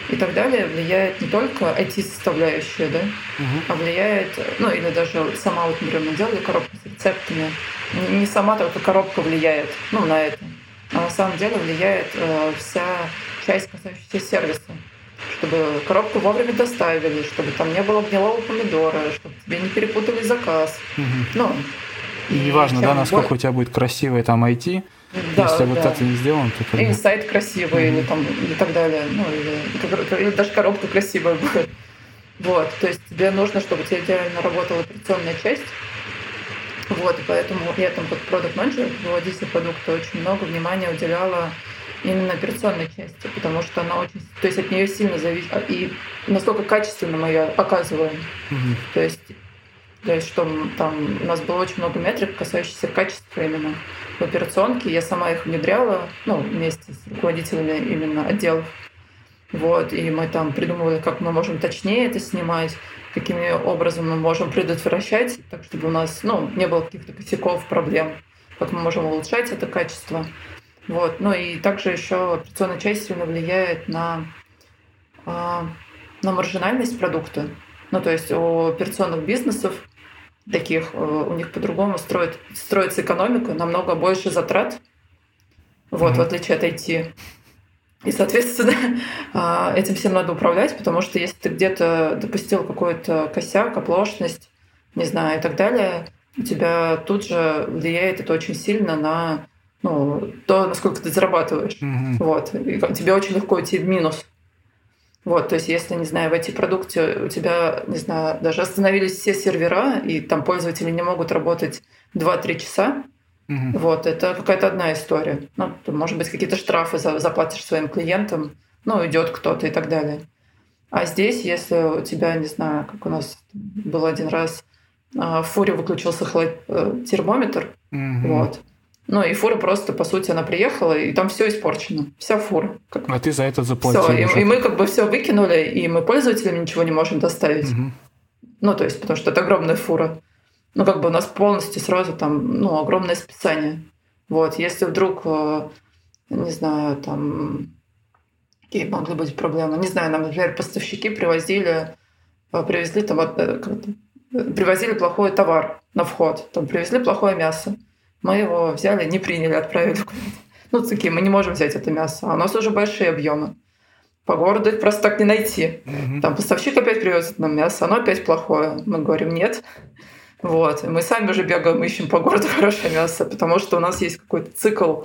и так далее влияет не только IT-составляющая, да, угу. а влияет, ну или даже сама, вот, например, мы делали коробку с рецептами, не сама только коробка влияет, ну, на это. а на самом деле влияет э, вся часть, касающаяся сервиса. Чтобы коробку вовремя доставили, чтобы там не было гнилого помидора, чтобы тебе не перепутали заказ. Угу. Ну, и неважно, да, насколько более... у тебя будет красивое там IT, да, если да. вот это не сделано, то как Или сайт красивый, mm-hmm. или там, и так далее. Ну, или, или даже коробка красивая будет. Вот, то есть тебе нужно, чтобы у тебя идеально работала операционная часть. Вот, и поэтому я там как продукт менеджер руководитель продукта очень много внимания уделяла именно операционной части, потому что она очень, то есть от нее сильно зависит, а, и насколько качественно мы ее показываем. Mm-hmm. То есть то есть, что там у нас было очень много метрик, касающихся качества именно в операционке. Я сама их внедряла, ну, вместе с руководителями именно отделов. Вот, и мы там придумывали, как мы можем точнее это снимать, какими образом мы можем предотвращать, так чтобы у нас ну, не было каких-то косяков, проблем, как мы можем улучшать это качество. Вот. Ну и также еще операционная часть сильно влияет на, а, на маржинальность продукта. Ну, то есть у операционных бизнесов таких, э, у них по-другому строит, строится экономика, намного больше затрат, вот, mm-hmm. в отличие от IT. И, соответственно, а, этим всем надо управлять, потому что если ты где-то допустил какой-то косяк, оплошность, не знаю, и так далее, у тебя тут же влияет это очень сильно на ну, то, насколько ты зарабатываешь. Mm-hmm. Вот. И тебе очень легко идти в минус. Вот, то есть, если, не знаю, в эти продукте у тебя, не знаю, даже остановились все сервера, и там пользователи не могут работать 2-3 часа, угу. вот, это какая-то одна история. Ну, может быть, какие-то штрафы заплатишь своим клиентам, ну, идет кто-то и так далее. А здесь, если у тебя, не знаю, как у нас был один раз, а, в фуре выключился э, термометр, угу. вот, ну, и фура просто, по сути, она приехала, и там все испорчено. Вся фура. Как... А ты за это заплатил. Все, и, и мы как бы все выкинули, и мы пользователям ничего не можем доставить. Угу. Ну, то есть, потому что это огромная фура. Ну, как бы у нас полностью сразу там, ну, огромное списание. Вот, если вдруг, э, не знаю, там, какие могли быть проблемы, не знаю, нам, например, поставщики привозили, э, привезли там, э, привозили плохой товар на вход, там, привезли плохое мясо. Мы его взяли, не приняли, отправили. Ну, такие, мы не можем взять это мясо. А у нас уже большие объемы. По городу их просто так не найти. Угу. Там поставщик опять привезет нам мясо, оно опять плохое. Мы говорим, нет. Вот. И мы сами уже бегаем, ищем по городу хорошее мясо, потому что у нас есть какой-то цикл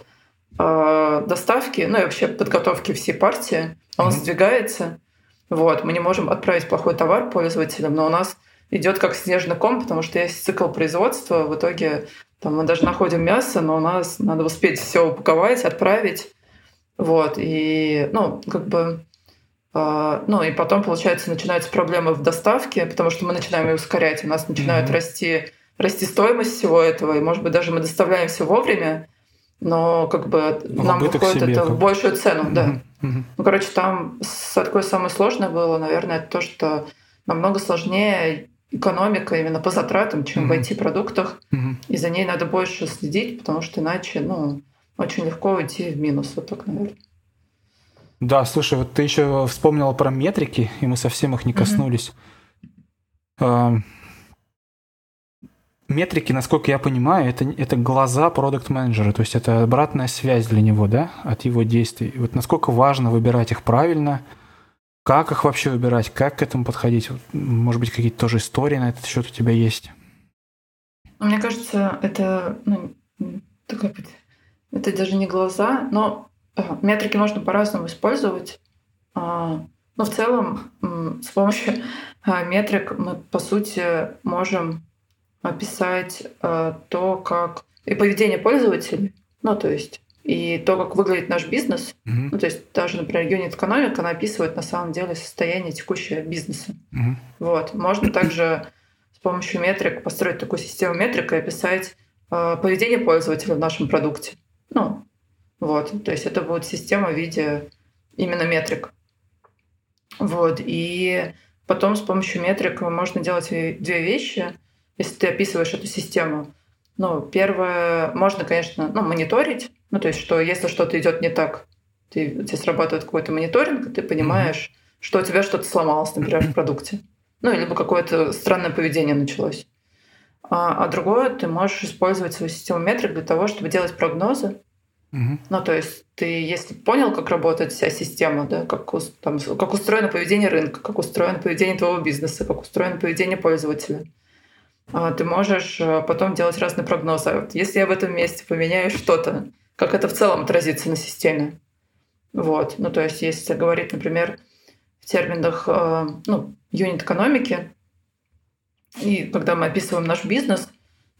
э, доставки, ну и вообще подготовки всей партии. Он угу. сдвигается. Вот. Мы не можем отправить плохой товар пользователям, но у нас идет как снежный ком, потому что есть цикл производства. В итоге там мы даже находим мясо, но у нас надо успеть все упаковать, отправить. Вот. И, ну, как бы... Э, ну, и потом, получается, начинаются проблемы в доставке, потому что мы начинаем ее ускорять. У нас начинает mm-hmm. расти, расти стоимость всего этого. И, может быть, даже мы доставляем все вовремя, но как бы в нам выходит это как... в большую цену, mm-hmm. да. Mm-hmm. Ну, короче, там такое самое сложное было, наверное, это то, что намного сложнее экономика именно по затратам, чем mm-hmm. в IT-продуктах. Mm-hmm. И за ней надо больше следить, потому что иначе, ну, очень легко уйти в минус. Вот так, наверное. Да, слушай, вот ты еще вспомнила про метрики, и мы совсем их не коснулись. Mm-hmm. Метрики, насколько я понимаю, это, это глаза продукт менеджера то есть это обратная связь для него, да, от его действий. И вот насколько важно выбирать их правильно – как их вообще выбирать? Как к этому подходить? Может быть, какие-то тоже истории на этот счет у тебя есть? Мне кажется, это ну, такая, это даже не глаза, но э, метрики можно по-разному использовать. А, но в целом с помощью а, метрик мы, по сути, можем описать э, то, как и поведение пользователей, ну, то есть и то, как выглядит наш бизнес, uh-huh. ну, то есть даже, например, юнит экономика, она описывает на самом деле состояние текущего бизнеса. Uh-huh. Вот. Можно также с помощью метрик построить такую систему метрик и описать э, поведение пользователя в нашем продукте. Ну, вот. То есть это будет система в виде именно метрик. Вот. И потом с помощью метрик можно делать две вещи. Если ты описываешь эту систему, ну, первое, можно, конечно, ну, мониторить, ну, то есть, что если что-то идет не так, ты, у тебя срабатывает какой-то мониторинг, ты понимаешь, mm-hmm. что у тебя что-то сломалось, например, в продукте. Ну, либо какое-то странное поведение началось. А, а другое, ты можешь использовать свою систему метрик для того, чтобы делать прогнозы Угу. Ну, то есть ты, если понял, как работает вся система, да, как, там, как устроено поведение рынка, как устроено поведение твоего бизнеса, как устроено поведение пользователя, а, ты можешь э, потом делать разные прогнозы. Вот если я в этом месте поменяю что-то, как это в целом отразится на системе. Вот. Ну, то есть, если говорить, например, в терминах э, ну, юнит-экономики, и когда мы описываем наш бизнес,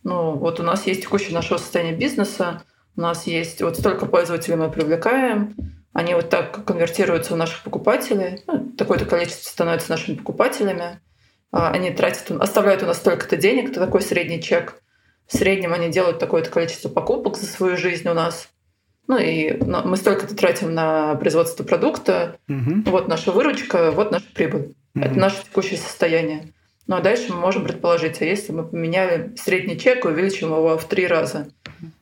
ну, вот у нас есть текущее наше состояние бизнеса, у нас есть вот столько пользователей мы привлекаем, они вот так конвертируются в наших покупателей, ну, такое-то количество становится нашими покупателями, а, они тратят, оставляют у нас столько-то денег, это такой средний чек. В среднем они делают такое-то количество покупок за свою жизнь у нас. Ну и мы столько-то тратим на производство продукта. Угу. Вот наша выручка, вот наша прибыль. Угу. Это наше текущее состояние. Ну а дальше мы можем предположить, а если мы поменяли средний чек и увеличим его в три раза,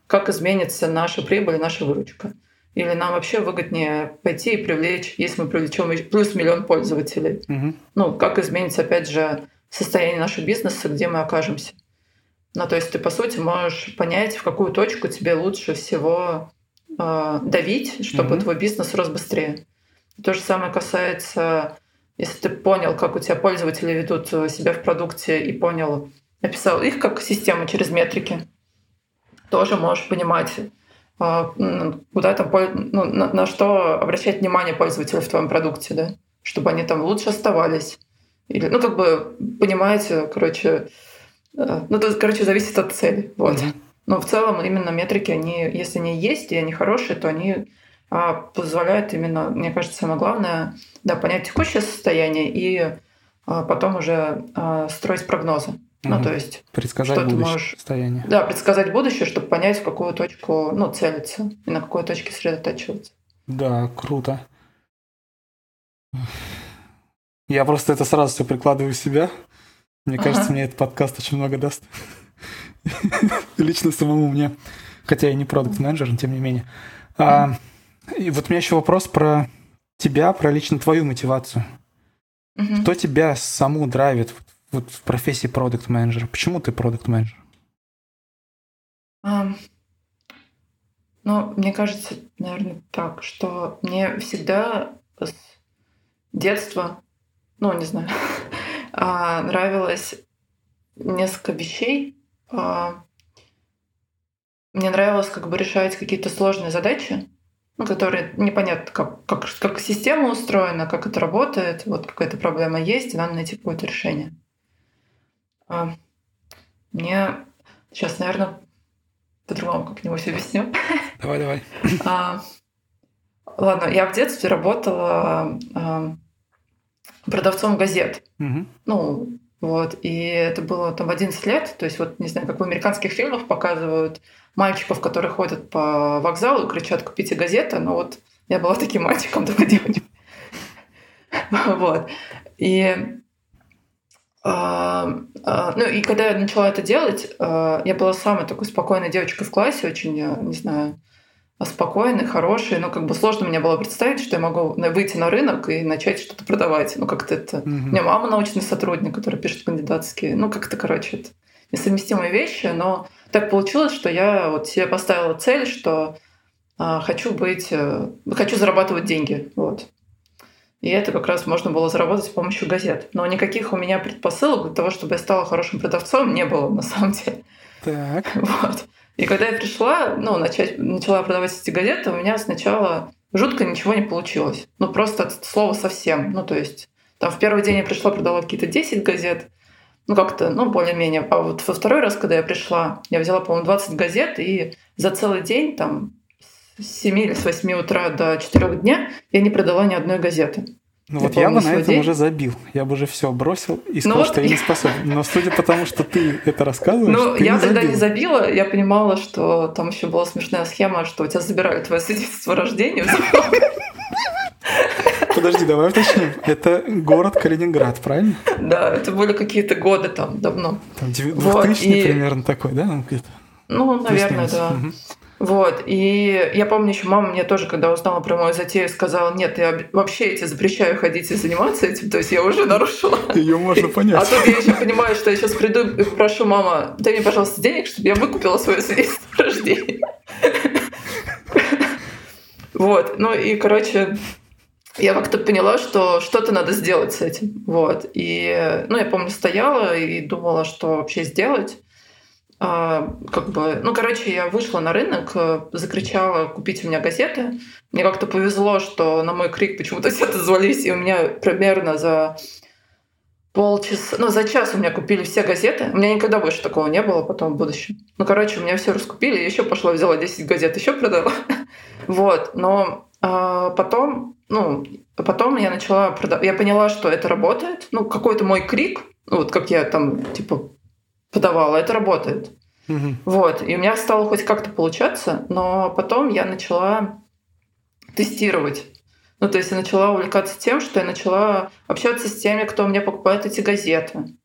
как изменится наша прибыль, наша выручка? Или нам вообще выгоднее пойти и привлечь, если мы привлечем плюс миллион пользователей? Угу. Ну, как изменится, опять же, состояние нашего бизнеса, где мы окажемся? Ну, то есть ты, по сути, можешь понять, в какую точку тебе лучше всего э, давить, чтобы угу. твой бизнес рос быстрее. То же самое касается, если ты понял, как у тебя пользователи ведут себя в продукте и понял, описал их как систему через метрики, тоже можешь понимать, а, куда там, ну, на, на что обращать внимание пользователя в твоем продукте, да, чтобы они там лучше оставались. Или, ну, как бы, понимаете, короче, ну, то, короче, зависит от цели. Вот. Mm-hmm. Но в целом именно метрики, они, если они есть и они хорошие, то они а, позволяют именно, мне кажется, самое главное, да, понять текущее состояние и а, потом уже а, строить прогнозы. Ну, то есть... Предсказать что будущее можешь, состояние. Да, предсказать будущее, чтобы понять, в какую точку ну, целиться и на какой точке сосредотачиваться. Да, круто. Я просто это сразу все прикладываю в себя. Мне кажется, мне этот подкаст очень много даст. Лично самому мне. Хотя я не продукт менеджер но тем не менее. А, и вот у меня еще вопрос про тебя, про лично твою мотивацию. Угу. Что тебя саму драйвит вот в профессии продукт менеджера? Почему ты продукт менеджер? Um, ну, мне кажется, наверное, так, что мне всегда с детства, ну, не знаю, а, нравилось несколько вещей. А, мне нравилось как бы решать какие-то сложные задачи, ну, которые непонятно, как, как, как система устроена, как это работает, вот какая-то проблема есть, и надо найти какое-то решение. А, мне сейчас, наверное, по-другому как-нибудь объясню. Давай, давай. А, ладно, я в детстве работала а, продавцом газет. Угу. Ну, вот, и это было там в 11 лет, то есть вот, не знаю, как в американских фильмах показывают мальчиков, которые ходят по вокзалу и кричат «купите газеты», но вот я была таким мальчиком, только девочкой. Вот. И а, а, ну и когда я начала это делать, а, я была самой такой спокойной девочкой в классе, очень, не знаю, спокойной, хорошей, но как бы сложно мне было представить, что я могу выйти на рынок и начать что-то продавать. Ну как-то это... Угу. У меня мама научный сотрудник, который пишет кандидатские. Ну как-то, короче, это несовместимые вещи, но так получилось, что я вот себе поставила цель, что хочу быть, э, хочу зарабатывать деньги, вот. И это как раз можно было заработать с помощью газет. Но никаких у меня предпосылок для того, чтобы я стала хорошим продавцом, не было на самом деле. Так. Вот. И когда я пришла, ну, начать, начала продавать эти газеты, у меня сначала жутко ничего не получилось. Ну, просто от слова совсем. Ну, то есть, там в первый день я пришла, продала какие-то 10 газет, ну, как-то, ну, более-менее. А вот во второй раз, когда я пришла, я взяла, по-моему, 20 газет, и за целый день, там, с 7 или с 8 утра до 4 дня я не продала ни одной газеты. Ну вот я бы на этом уже забил. Я бы уже все бросил и ну сказал, ну, что я не способен. Но судя по тому, что ты это рассказываешь, Ну, я не тогда забил. не забила, я понимала, что там еще была смешная схема, что у тебя забирали твое свидетельство о рождении. Подожди, давай уточним. Это город Калининград, правильно? Да, это были какие-то годы там давно. Там 2000 вот, и... примерно такой, да? Ну, наверное, да. Угу. Вот. И я помню еще мама мне тоже, когда узнала про мою затею, сказала, нет, я вообще эти запрещаю ходить и заниматься этим, то есть я уже нарушила. Ее можно понять. А тут я еще понимаю, что я сейчас приду и прошу, мама, дай мне, пожалуйста, денег, чтобы я выкупила свое свидетельство о рождении. Вот. Ну и, короче, я как-то поняла, что что-то надо сделать с этим. Вот. И, ну, я помню, стояла и думала, что вообще сделать. А, как бы, ну, короче, я вышла на рынок, закричала «Купите у меня газеты». Мне как-то повезло, что на мой крик почему-то все отозвались, и у меня примерно за полчаса, ну, за час у меня купили все газеты. У меня никогда больше такого не было потом в будущем. Ну, короче, у меня все раскупили, еще пошла, взяла 10 газет, еще продала. вот, но а потом, ну, потом я начала продавать. Я поняла, что это работает. Ну, какой-то мой крик, вот как я там, типа, подавала, это работает. Угу. Вот. И у меня стало хоть как-то получаться, но потом я начала тестировать. Ну, то есть я начала увлекаться тем, что я начала общаться с теми, кто мне покупает эти газеты.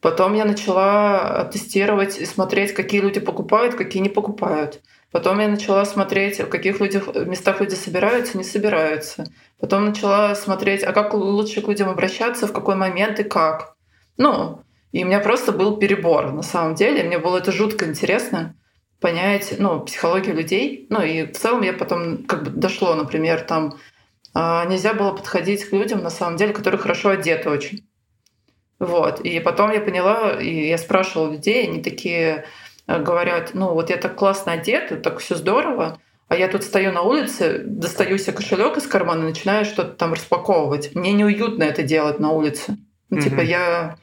Потом я начала тестировать и смотреть, какие люди покупают, какие не покупают. Потом я начала смотреть, в каких людях, местах люди собираются, не собираются. Потом начала смотреть, а как лучше к людям обращаться, в какой момент и как. Ну, и у меня просто был перебор, на самом деле. Мне было это жутко интересно понять, ну, психологию людей. Ну, и в целом я потом как бы дошло, например, там а, нельзя было подходить к людям, на самом деле, которые хорошо одеты очень. Вот. И потом я поняла, и я спрашивала людей, они такие, Э, говорят, ну вот я так классно одет, так все здорово, а я тут стою на улице, достаю себе кошелек из кармана, начинаю что-то там распаковывать. Мне неуютно это делать на улице. Ну, mm-hmm. типа я...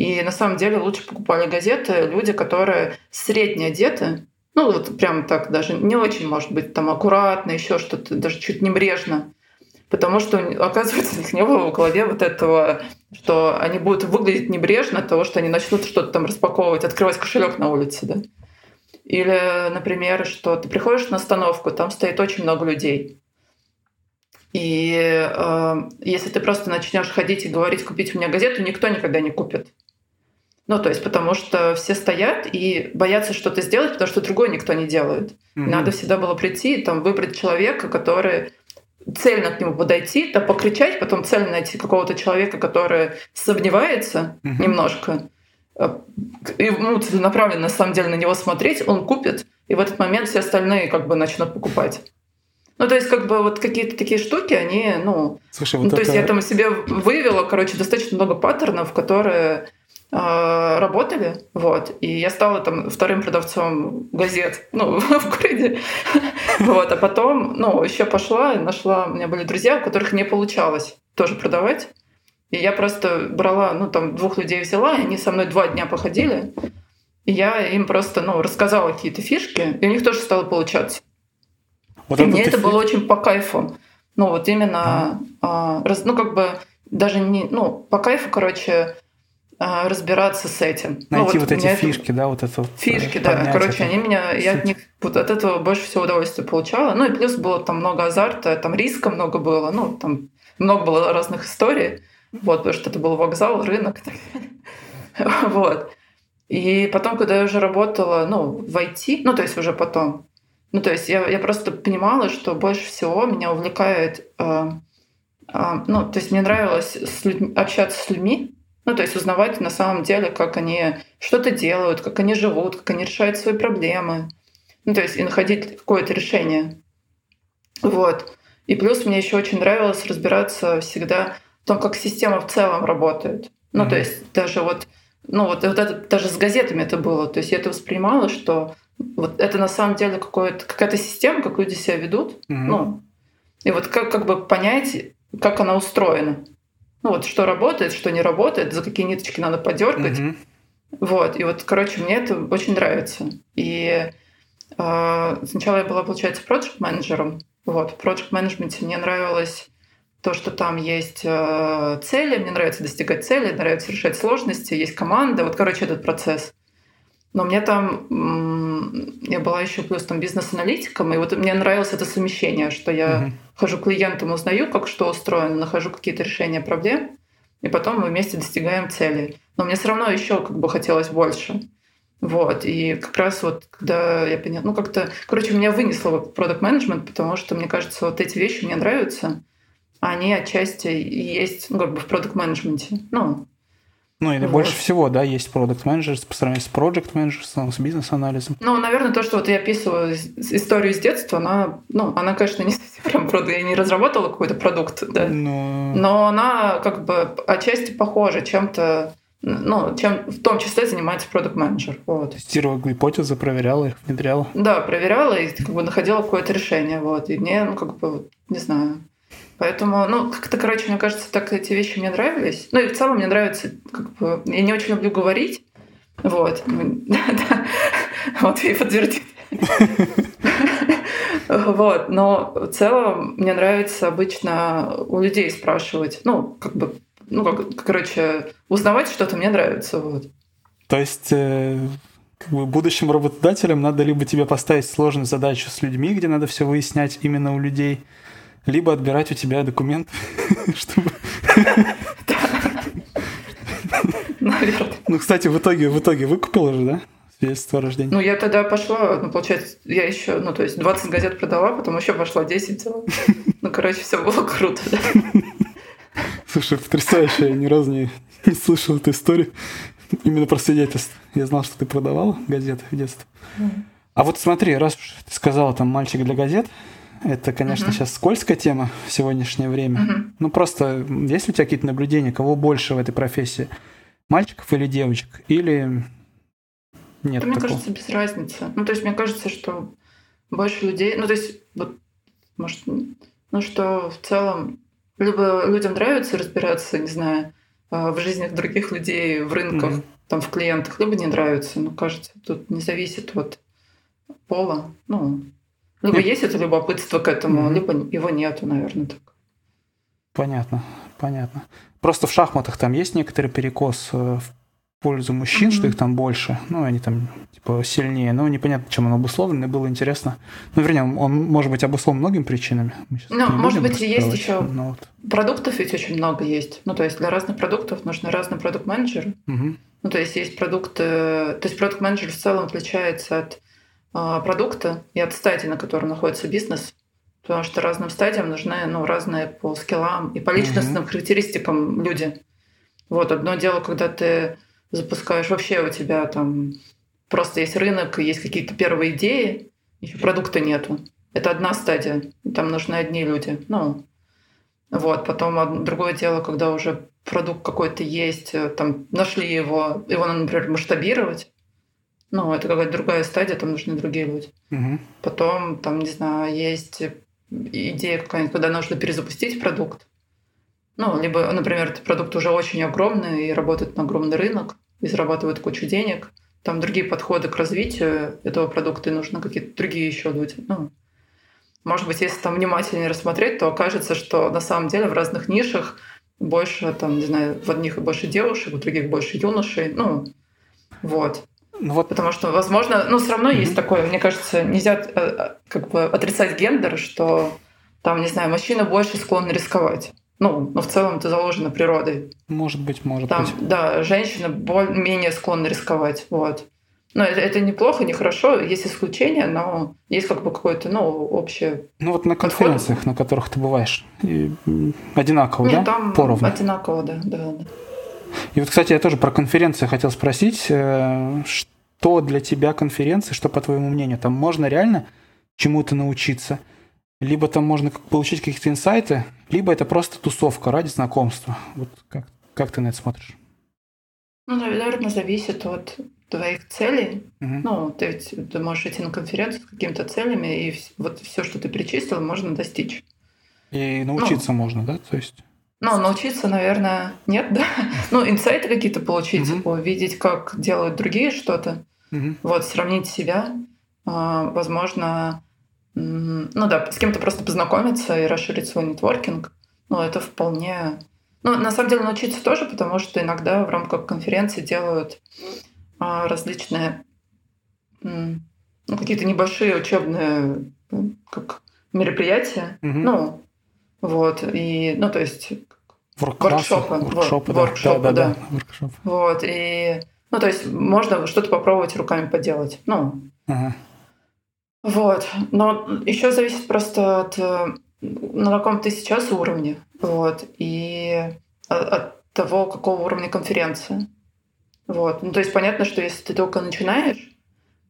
И на самом деле лучше покупали газеты люди, которые средне одеты, ну вот прям так даже не очень, может быть, там аккуратно, еще что-то, даже чуть небрежно. Потому что, оказывается, у них не было в голове вот этого, что они будут выглядеть небрежно от того, что они начнут что-то там распаковывать, открывать кошелек на улице, да. Или, например, что ты приходишь на остановку, там стоит очень много людей. И э, если ты просто начнешь ходить и говорить, купить у меня газету, никто никогда не купит. Ну, то есть, потому что все стоят и боятся что-то сделать, потому что другое никто не делает. Mm-hmm. Надо всегда было прийти и там выбрать человека, который цельно к нему подойти, да покричать, потом цельно найти какого-то человека, который сомневается угу. немножко, э, и ну, направленно на самом деле на него смотреть, он купит, и в этот момент все остальные как бы начнут покупать. Ну, то есть, как бы вот какие-то такие штуки, они, ну... Слушай, вот ну, это... То есть я там себе выявила, короче, достаточно много паттернов, которые работали, вот, и я стала там вторым продавцом газет, ну, в городе, вот, а потом, ну, еще пошла и нашла, у меня были друзья, у которых не получалось тоже продавать, и я просто брала, ну, там, двух людей взяла, и они со мной два дня походили, и я им просто, ну, рассказала какие-то фишки, и у них тоже стало получаться. Вот и мне это фи... было очень по кайфу. Ну, вот именно, а. А, раз, ну, как бы, даже не, ну, по кайфу, короче, а, разбираться с этим. Ну, Найти ну, вот, вот эти фишки, это... да, вот это Фишки, да. Короче, это... они меня, я от них вот от этого больше всего удовольствия получала. Ну и плюс было там много азарта, там риска много было, ну там много было разных историй. Вот, потому что это был вокзал, рынок. Вот. И потом, когда я уже работала, ну, в IT, ну, то есть уже потом, ну, то есть я, я просто понимала, что больше всего меня увлекает, э, э, ну, то есть мне нравилось с людьми, общаться с людьми, ну, то есть узнавать на самом деле, как они что-то делают, как они живут, как они решают свои проблемы. Ну, то есть и находить какое-то решение. Вот. И плюс мне еще очень нравилось разбираться всегда в том, как система в целом работает. Ну, mm-hmm. то есть даже вот, ну, вот, вот это даже с газетами это было. То есть я это воспринимала, что вот это на самом деле какая-то система, как люди себя ведут. Mm-hmm. Ну, и вот как, как бы понять, как она устроена. Ну вот что работает, что не работает, за какие ниточки надо подергать. Угу. Вот, и вот, короче, мне это очень нравится. И э, сначала я была, получается, проект-менеджером. Вот, в проект-менеджменте мне нравилось то, что там есть э, цели, мне нравится достигать цели, нравится решать сложности, есть команда. Вот, короче, этот процесс. Но мне там, я была еще плюс там бизнес-аналитиком, и вот мне нравилось это совмещение, что я угу. хожу к клиентам, узнаю, как что устроено, нахожу какие-то решения проблем, и потом мы вместе достигаем цели. Но мне все равно еще как бы хотелось больше. Вот, и как раз вот, когда я поняла, ну как-то, короче, меня вынесло в продукт менеджмент потому что, мне кажется, вот эти вещи мне нравятся, они отчасти есть, ну, как бы в продукт менеджменте Ну, Ну, или вот. больше всего, да, есть продукт менеджер по сравнению с project менеджером, с бизнес-анализом. Ну, наверное, то, что вот я описываю историю с детства, она, ну, она, конечно, не совсем прям продукт. Я не разработала какой-то продукт, да. Но... Но она как бы отчасти похожа чем-то ну, чем в том числе занимается продукт менеджер Вот. Тестировала гипотезы, проверяла их, внедряла. Да, проверяла и как бы находила какое-то решение. Вот. И мне, ну, как бы, не знаю. Поэтому, ну, как-то, короче, мне кажется, так эти вещи мне нравились. Ну, и в целом мне нравится, как бы, я не очень люблю говорить. Вот. Вот, и подтвердит. Вот, но в целом мне нравится обычно у людей спрашивать, ну, как бы ну, как, короче, узнавать что-то мне нравится. Вот. То есть э, как бы будущим работодателям надо либо тебе поставить сложную задачу с людьми, где надо все выяснять именно у людей, либо отбирать у тебя документ, чтобы... Наверное. Ну, кстати, в итоге, в итоге выкупила же, да? свидетельство о рождении. Ну, я тогда пошла, ну, получается, я еще, ну, то есть 20 газет продала, потом еще пошла 10 Ну, короче, все было круто, да. Слушай, потрясающе, я ни разу не, не слышал эту историю. Именно про свидетельство. Я знал, что ты продавала газеты в детстве. А вот смотри, раз уж ты сказала там мальчик для газет, это, конечно, uh-huh. сейчас скользкая тема в сегодняшнее время. Uh-huh. Ну просто есть ли у тебя какие-то наблюдения, кого больше в этой профессии? Мальчиков или девочек? Или нет? Это, мне кажется, без разницы. Ну, то есть, мне кажется, что больше людей. Ну, то есть, вот, может, ну, что в целом либо людям нравится разбираться, не знаю, а, в жизнях других людей, в рынках, mm-hmm. там, в клиентах, либо не нравится. Ну, кажется, тут не зависит от пола. Ну, либо mm-hmm. есть это любопытство к этому, либо его нету, наверное, так. Понятно, понятно. Просто в шахматах там есть некоторый перекос э, в пользу мужчин, mm-hmm. что их там больше, ну, они там, типа, сильнее, но непонятно, чем он обусловлен, и было интересно. Ну, вернее, он может быть обусловлен многими причинами. Ну, может быть, и есть еще... Вот. Продуктов ведь очень много есть. Ну, то есть для разных продуктов нужны разные продукт-менеджеры. Mm-hmm. Ну, то есть есть продукты... То есть продукт-менеджер в целом отличается от э, продукта и от стадии, на котором находится бизнес. Потому что разным стадиям нужны ну, разные по скиллам и по личностным mm-hmm. характеристикам люди. Вот одно дело, когда ты запускаешь, вообще у тебя там просто есть рынок, есть какие-то первые идеи, еще продукта нету. Это одна стадия, там нужны одни люди. Ну, вот, потом другое дело, когда уже продукт какой-то есть, э, там нашли его, его надо, например, масштабировать. Ну, это какая-то другая стадия, там нужны другие люди. Угу. Потом, там, не знаю, есть идея какая-нибудь, когда нужно перезапустить продукт. Ну, либо, например, этот продукт уже очень огромный и работает на огромный рынок и зарабатывает кучу денег. Там другие подходы к развитию этого продукта, и нужны какие-то другие еще люди. Ну, может быть, если там внимательнее рассмотреть, то окажется, что на самом деле в разных нишах больше, там, не знаю, в одних больше девушек, в других больше юношей. Ну, вот. Ну, вот. Потому что, возможно, ну, все равно mm-hmm. есть такое, мне кажется, нельзя э, э, как бы отрицать гендер, что там, не знаю, мужчина больше склонны рисковать. Ну, но в целом это заложено природой. Может быть, может Там, быть. Да, женщина более, менее склонна рисковать. Вот. Но это, это неплохо, не хорошо, есть исключения, но есть как бы какое-то, ну, общее. Ну вот на конференциях, подход. на которых ты бываешь, и одинаково, Нет, да? Там Поровну. одинаково, да, да, да. И вот, кстати, я тоже про конференции хотел спросить, э, что для тебя конференции, что по твоему мнению, там можно реально чему-то научиться? Либо там можно получить какие-то инсайты, либо это просто тусовка ради знакомства. Вот как, как ты на это смотришь? Ну, наверное, зависит от твоих целей. Угу. Ну, ты ты можешь идти на конференцию с какими-то целями, и вот все, что ты перечислил, можно достичь. И научиться ну, можно, да? То есть. Ну, научиться, наверное, нет, да. Ну, инсайты какие-то получить, угу. увидеть, как делают другие что-то. Угу. Вот, сравнить себя. А, возможно, ну да, с кем-то просто познакомиться и расширить свой нетворкинг. Ну, это вполне... Ну, на самом деле, научиться тоже, потому что иногда в рамках конференции делают а, различные, ну, какие-то небольшие учебные как мероприятия. Угу. Ну, вот. И, ну, то есть воркшопы. Воркшопы, да. Воркшопы, да. да, да. Воркшоп. Вот. И, ну, то есть можно что-то попробовать руками поделать. Ну, ага. Вот. Но еще зависит просто от на каком ты сейчас уровне. Вот. И от, того, какого уровня конференция. Вот. Ну, то есть понятно, что если ты только начинаешь,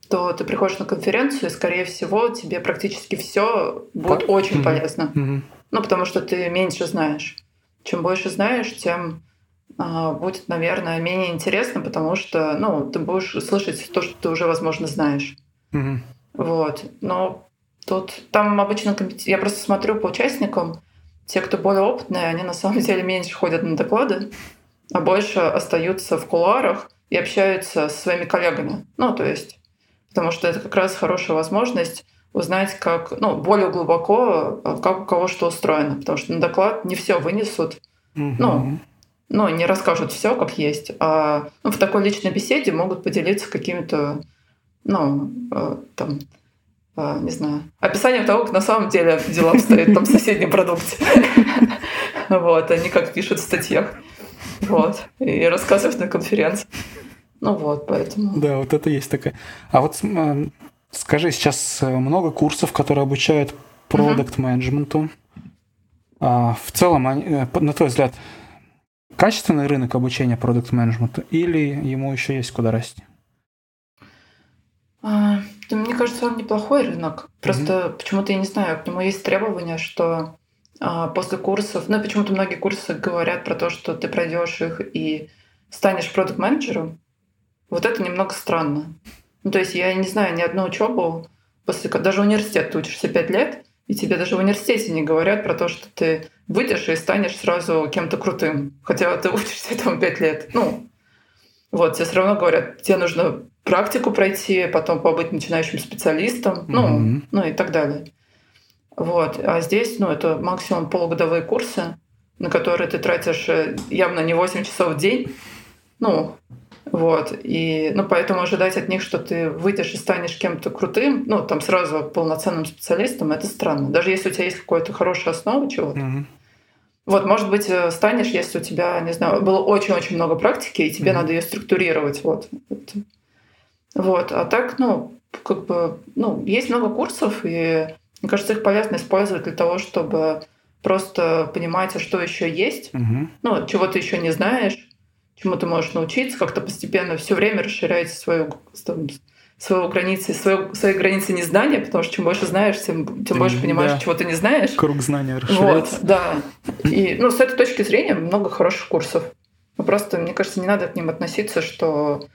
то ты приходишь на конференцию, и, скорее всего, тебе практически все будет По... очень mm-hmm. полезно. Mm-hmm. Ну, потому что ты меньше знаешь. Чем больше знаешь, тем э, будет, наверное, менее интересно, потому что, ну, ты будешь слышать то, что ты уже, возможно, знаешь. Mm-hmm. Вот. Но тут там обычно я просто смотрю по участникам, те, кто более опытные, они на самом деле меньше ходят на доклады, а больше остаются в кулуарах и общаются со своими коллегами. Ну, то есть, потому что это как раз хорошая возможность узнать, как, ну, более глубоко, как у кого что устроено. Потому что на доклад не все вынесут, угу. ну, ну, не расскажут все как есть. А ну, в такой личной беседе могут поделиться какими-то, ну, э, там, э, не знаю, описанием того, как на самом деле дела обстоят там в соседнем продукте. Вот, они как пишут в статьях. Вот. И рассказывать на конференции. Ну вот, поэтому. Да, вот это есть такая. А вот э, скажи, сейчас много курсов, которые обучают продукт менеджменту. А в целом, э, на твой взгляд, качественный рынок обучения продукт менеджменту или ему еще есть куда расти? А, да, мне кажется, он неплохой рынок. Просто mm-hmm. почему-то я не знаю, к нему есть требования, что а, после курсов, ну почему-то многие курсы говорят про то, что ты пройдешь их и станешь продукт-менеджером. Вот это немного странно. Ну, то есть я не знаю ни одну учебу, после даже университет ты учишься пять лет, и тебе даже в университете не говорят про то, что ты выйдешь и станешь сразу кем-то крутым. Хотя ты учишься этому пять лет. Ну, вот, тебе все равно говорят, тебе нужно практику пройти, потом побыть начинающим специалистом, ну, mm-hmm. ну и так далее. Вот. А здесь, ну, это максимум полугодовые курсы, на которые ты тратишь э, явно не 8 часов в день. Ну, вот. И, ну, поэтому ожидать от них, что ты выйдешь и станешь кем-то крутым, ну, там сразу полноценным специалистом, это странно. Даже если у тебя есть какая-то хорошая основа чего-то. Mm-hmm. Вот, может быть, э, станешь, если у тебя, не знаю, было очень-очень много практики, и тебе mm-hmm. надо ее структурировать. Вот. вот. А так, ну, как бы, ну, есть много курсов, и мне кажется, их полезно использовать для того, чтобы просто понимать, а что еще есть, угу. ну, чего ты еще не знаешь, чему ты можешь научиться, как-то постепенно все время расширять свою, там, свою границы, свою, свои границы незнания, потому что чем больше знаешь, тем, тем больше понимаешь, да. чего ты не знаешь. Круг знания расширяется. Вот, да. И ну, с этой точки зрения много хороших курсов. Но просто, мне кажется, не надо к ним относиться, что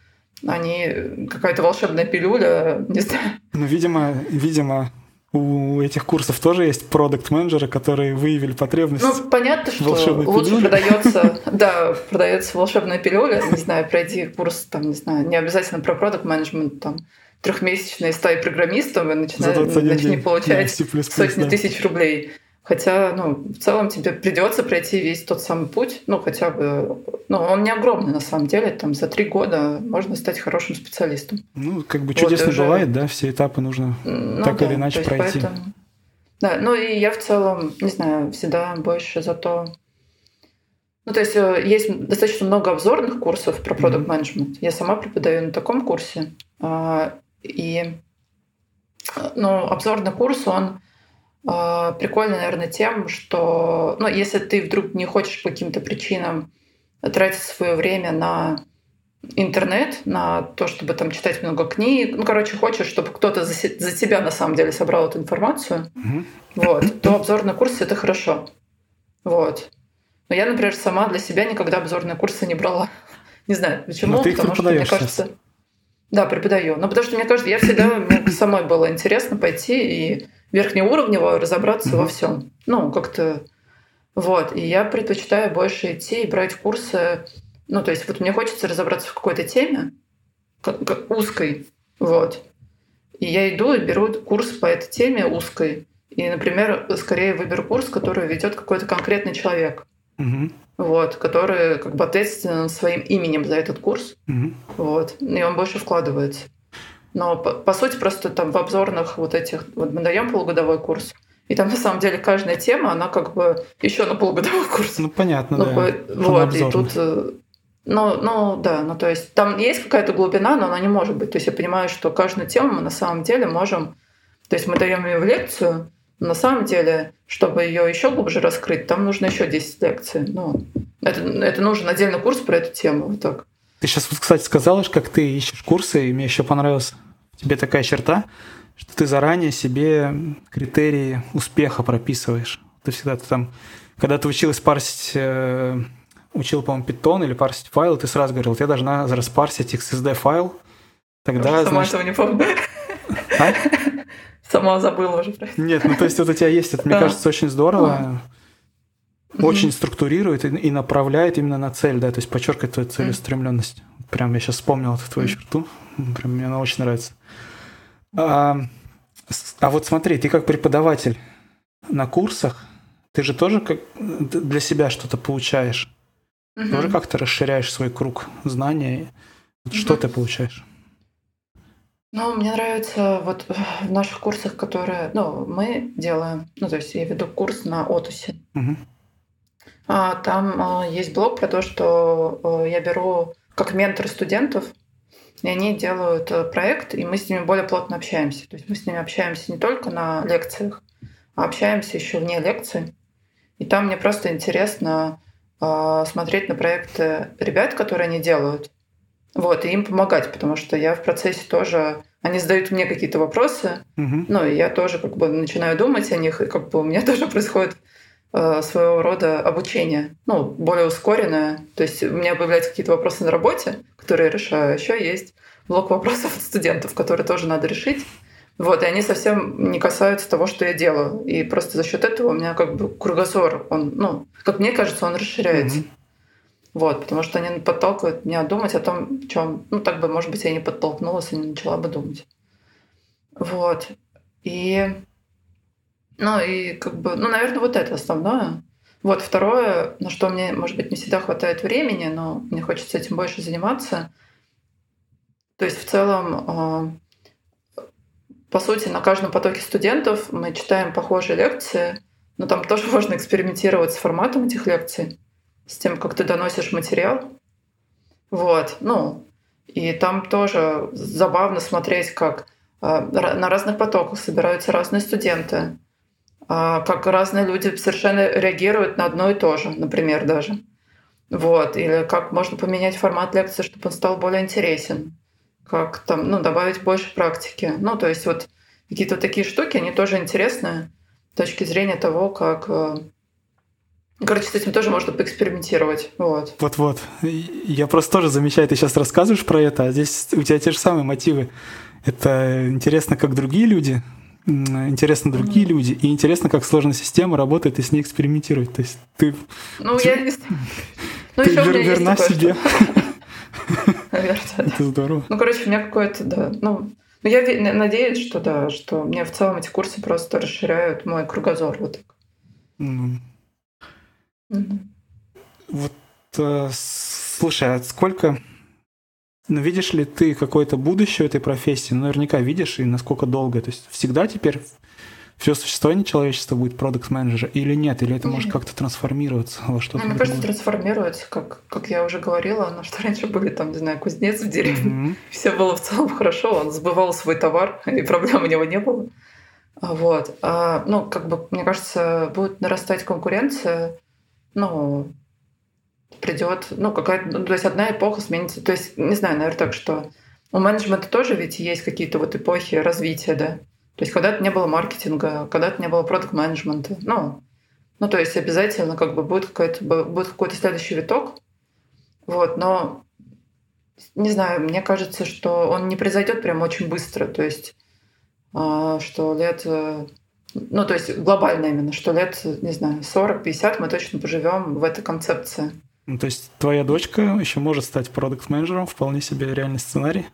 они какая-то волшебная пилюля, не знаю. Ну, видимо, видимо, у этих курсов тоже есть продукт менеджеры которые выявили потребность. Ну, понятно, что лучше пилюли. продается, да, продается волшебная пилюля. Не знаю, пройди курс, там, не знаю, не обязательно про продукт менеджмент, там, трехмесячный стать программистом и начинай, начни получать да, сотни да. тысяч рублей. Хотя, ну, в целом тебе придется пройти весь тот самый путь, ну, хотя бы, ну, он не огромный на самом деле, там за три года можно стать хорошим специалистом. Ну, как бы чудесно вот, уже... бывает, да, все этапы нужно ну, так да, или иначе пройти. Поэтому... Да, ну и я в целом, не знаю, всегда больше за то... Ну, то есть э, есть достаточно много обзорных курсов про продукт менеджмент. Mm-hmm. Я сама преподаю на таком курсе. А, и, ну, обзорный курс, он прикольно, наверное, тем, что, ну, если ты вдруг не хочешь по каким-то причинам тратить свое время на интернет, на то, чтобы там читать много книг, ну, короче, хочешь, чтобы кто-то за, за тебя на самом деле собрал эту информацию, mm-hmm. вот, то обзорный курс — это хорошо. Вот. Но я, например, сама для себя никогда обзорные курсы не брала. Не знаю, почему, Но ты их потому что, мне кажется... Сейчас. Да, преподаю. Но потому что, мне кажется, я всегда, мне самой было интересно пойти и верхнеуровнево разобраться mm-hmm. во всем. Ну, как-то вот. И я предпочитаю больше идти и брать курсы. Ну, то есть вот мне хочется разобраться в какой-то теме, как, как узкой, вот. И я иду и беру курс по этой теме узкой. И, например, скорее выберу курс, который ведет какой-то конкретный человек. Угу. Вот, который как бы ответственен своим именем за этот курс. Угу. Вот. И он больше вкладывается. Но по, по сути просто там в обзорных вот этих, вот мы даем полугодовой курс, и там на самом деле каждая тема, она как бы еще на полугодовой курс. Ну понятно, ну, да. Вот, и тут ну, ну, да, ну, то есть там есть какая-то глубина, но она не может быть. То есть я понимаю, что каждую тему мы на самом деле можем... То есть мы даем ее в лекцию, но на самом деле, чтобы ее еще глубже раскрыть, там нужно еще 10 лекций. Ну, Это, это нужен отдельный курс про эту тему. Вот так. Ты сейчас, кстати, сказала, как ты ищешь курсы, и мне еще понравилась тебе такая черта, что ты заранее себе критерии успеха прописываешь. Ты всегда ты там, когда ты училась парсить, э, учил, по-моему, питон или парсить файлы, ты сразу говорил, ты должна распарсить XSD файл, тогда, Сама значит... этого не помню. А? Сама забыла уже. Нет, ну то есть вот у тебя есть, это, мне кажется, очень здорово. Очень структурирует и направляет именно на цель, да, то есть подчеркивает твою целеустремленность. Прям я сейчас вспомнил эту твою черту. Прям мне она очень нравится. А, а вот смотри, ты как преподаватель на курсах, ты же тоже как для себя что-то получаешь. Угу. Тоже как-то расширяешь свой круг знаний. Угу. Что ты получаешь? Ну, мне нравится вот в наших курсах, которые ну, мы делаем, ну, то есть я веду курс на Отусе. Угу. А, там а, есть блог про то, что а, я беру как ментор студентов, и они делают э, проект, и мы с ними более плотно общаемся. То есть мы с ними общаемся не только на лекциях, а общаемся еще вне лекций. И там мне просто интересно э, смотреть на проекты ребят, которые они делают, вот, и им помогать, потому что я в процессе тоже... Они задают мне какие-то вопросы, угу. ну, и я тоже как бы начинаю думать о них, и как бы у меня тоже происходит э, своего рода обучение, ну, более ускоренное. То есть у меня появляются какие-то вопросы на работе, которые я решаю. Еще есть блок вопросов от студентов, которые тоже надо решить. Вот, и они совсем не касаются того, что я делаю. И просто за счет этого у меня как бы кругозор, он, ну, как мне кажется, он расширяется. Mm-hmm. Вот, потому что они подталкивают меня думать о том, в чем, ну, так бы, может быть, я не подтолкнулась и не начала бы думать. Вот. И, ну, и как бы, ну, наверное, вот это основное. Вот второе, на что мне, может быть, не всегда хватает времени, но мне хочется этим больше заниматься. То есть в целом, а, по сути, на каждом потоке студентов мы читаем похожие лекции, но там тоже можно экспериментировать с форматом этих лекций с тем, как ты доносишь материал. Вот, ну, и там тоже забавно смотреть, как э, на разных потоках собираются разные студенты, как разные люди совершенно реагируют на одно и то же, например, даже. Вот, или как можно поменять формат лекции, чтобы он стал более интересен, как там, ну, добавить больше практики. Ну, то есть вот какие-то такие штуки, они тоже интересны с точки зрения того, как э, Короче, с этим тоже можно поэкспериментировать. Вот. Вот-вот. Я просто тоже замечаю, ты сейчас рассказываешь про это, а здесь у тебя те же самые мотивы. Это интересно, как другие люди, интересно другие люди, и интересно, как сложная система работает и с ней экспериментировать. То есть ты... Ну, я не Ну, ты вер, верна себе. Наверное, Это здорово. Ну, короче, у меня какое-то, да, ну, ну, я надеюсь, что да, что мне в целом эти курсы просто расширяют мой кругозор вот так. Mm. Вот, э, слушай, а сколько... Ну, видишь ли ты какое-то будущее этой профессии? Ну, наверняка видишь, и насколько долго. То есть всегда теперь все существование человечества будет продукт менеджера или нет? Или это может как-то трансформироваться во что-то ну, Мне кажется, трансформируется, как, как я уже говорила, но что раньше были там, не знаю, кузнец в деревне. Mm-hmm. Все было в целом хорошо, он сбывал свой товар, и проблем у него не было. Вот. А, ну, как бы, мне кажется, будет нарастать конкуренция ну, придет, ну, какая-то, ну, то есть одна эпоха сменится. То есть, не знаю, наверное, так, что у менеджмента тоже ведь есть какие-то вот эпохи развития, да. То есть когда-то не было маркетинга, когда-то не было продукт менеджмента Ну, ну, то есть обязательно как бы будет, какой-то, будет какой-то следующий виток. Вот, но не знаю, мне кажется, что он не произойдет прям очень быстро. То есть, а, что лет ну, то есть глобально именно, что лет, не знаю, 40-50 мы точно поживем в этой концепции. Ну, то есть твоя дочка еще может стать продукт-менеджером, вполне себе реальный сценарий?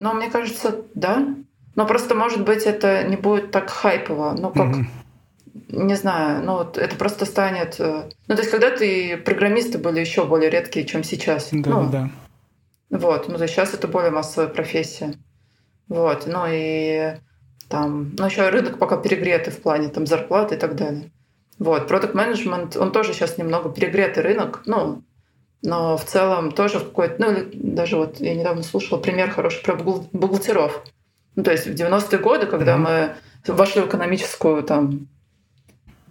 Ну, мне кажется, да. Но просто, может быть, это не будет так хайпово. Ну, как, угу. не знаю, ну, вот это просто станет... Э, ну, то есть когда-то и программисты были еще более редкие, чем сейчас. Да, ну, да. Вот, ну, то есть сейчас это более массовая профессия. Вот, ну и там, ну, еще рынок пока перегретый в плане там зарплаты и так далее. Вот, продукт менеджмент он тоже сейчас немного перегретый рынок, ну, но в целом тоже в какой-то, ну, даже вот я недавно слушала пример хороший про бухгалтеров. Ну, то есть в 90-е годы, когда mm-hmm. мы вошли в экономическую там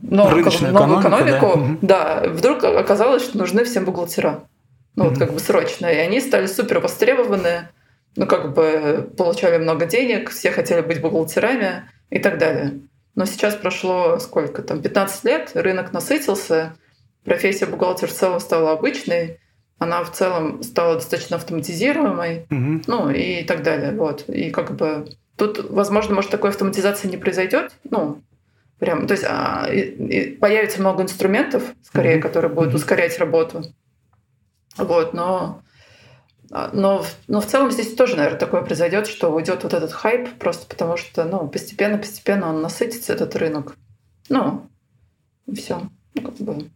новую, как бы, новую экономику, да. да, вдруг оказалось, что нужны всем бухгалтера. Ну, mm-hmm. вот как бы срочно. И они стали супер востребованы, ну, как бы получали много денег, все хотели быть бухгалтерами и так далее. Но сейчас прошло сколько там, 15 лет, рынок насытился, профессия бухгалтер в целом стала обычной, она в целом стала достаточно автоматизируемой, угу. ну и так далее. Вот. И как бы тут, возможно, может, такой автоматизации не произойдет, ну, прям, то есть а, и, и появится много инструментов, скорее, угу. которые будут ускорять работу. Вот, но но, но в целом здесь тоже, наверное, такое произойдет, что уйдет вот этот хайп, просто потому что, ну, постепенно-постепенно он насытится, этот рынок. Ну, и все. Ну, как бы.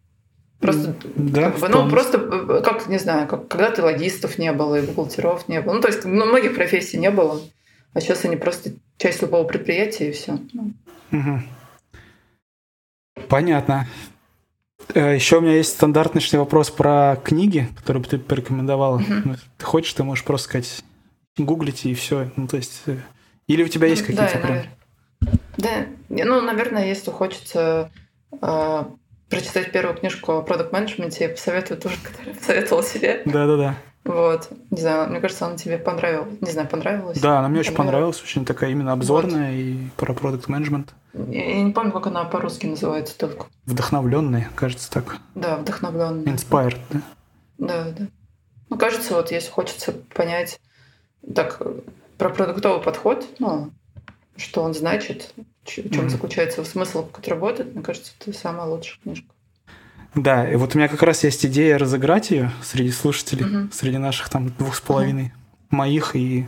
Просто, да, как бы, ну, просто, э, как, не знаю, как когда-то логистов не было, и бухгалтеров не было. Ну, то есть, ну, многих профессий не было. А сейчас они просто часть любого предприятия, и все. Ну. Угу. Понятно. Э, Еще у меня есть стандартный вопрос про книги, которые бы ты порекомендовала. Mm-hmm. Ты хочешь, ты можешь просто сказать, гуглите и все. Ну, то есть, э, или у тебя есть какие-то да, прям... Да, ну, наверное, если хочется э, прочитать первую книжку о продукт менеджменте я посоветую тоже, которую посоветовала себе. Да-да-да. Вот. Не знаю, мне кажется, она тебе понравилась. Не знаю, понравилась? Да, она мне очень понравилась. Очень такая именно обзорная вот. и про продукт менеджмент. Я не помню, как она по-русски называется только. Вдохновленный, кажется, так. Да, вдохновленный. Inspired, да? Да, да. Ну, кажется, вот если хочется понять так про продуктовый подход, ну, что он значит, в чем mm-hmm. заключается смысл, который работает, мне кажется, это самая лучшая книжка. Да, и вот у меня как раз есть идея разыграть ее среди слушателей, угу. среди наших там двух с половиной угу. моих и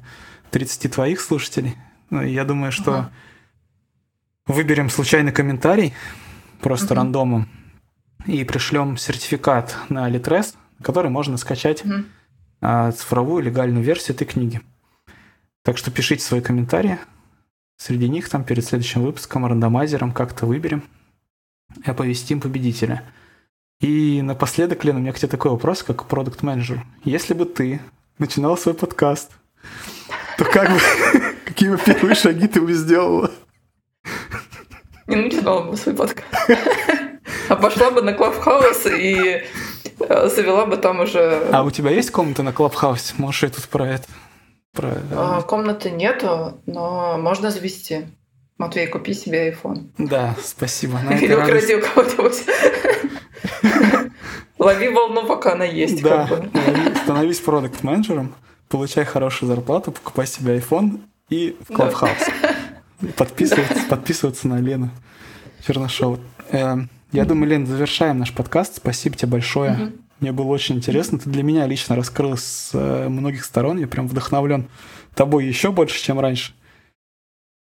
30 твоих слушателей. Ну, я думаю, что угу. Выберем случайный комментарий, просто угу. рандомом, и пришлем сертификат на Litres, который можно скачать а, цифровую легальную версию этой книги. Так что пишите свои комментарии. Среди них там перед следующим выпуском рандомайзером как-то выберем и оповестим победителя. И напоследок, Лена, у меня к тебе такой вопрос, как продукт менеджер Если бы ты начинал свой подкаст, то как бы, какие бы первые шаги ты бы сделала? Не начинала бы свой подкаст. А пошла бы на Клабхаус и э, завела бы там уже... А у тебя есть комната на Клабхаусе? Можешь я тут про это? Про... А, комнаты нету, но можно завести. Матвей, купи себе iPhone. Да, спасибо. Или укради у кого-нибудь. Лови волну, пока она есть. Да, становись продукт менеджером получай хорошую зарплату, покупай себе iPhone и в Clubhouse. Подписываться, подписываться на Лену Чернышову. Эм, я думаю, Лен, завершаем наш подкаст. Спасибо тебе большое. Мне было очень интересно. Ты для меня лично раскрылась с э, многих сторон. Я прям вдохновлен тобой еще больше, чем раньше.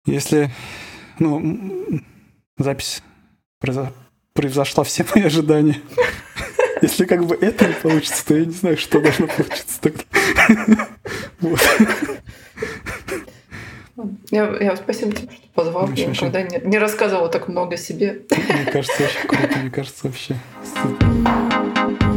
Если, ну, запись превзошла все мои ожидания. Если как бы это не получится, то я не знаю, что должно получиться тогда. Вот. Я, я спасибо тебе, что позвал. Очень, я никогда не, не рассказывала так много о себе. Мне кажется, очень круто. Мне кажется, вообще супер.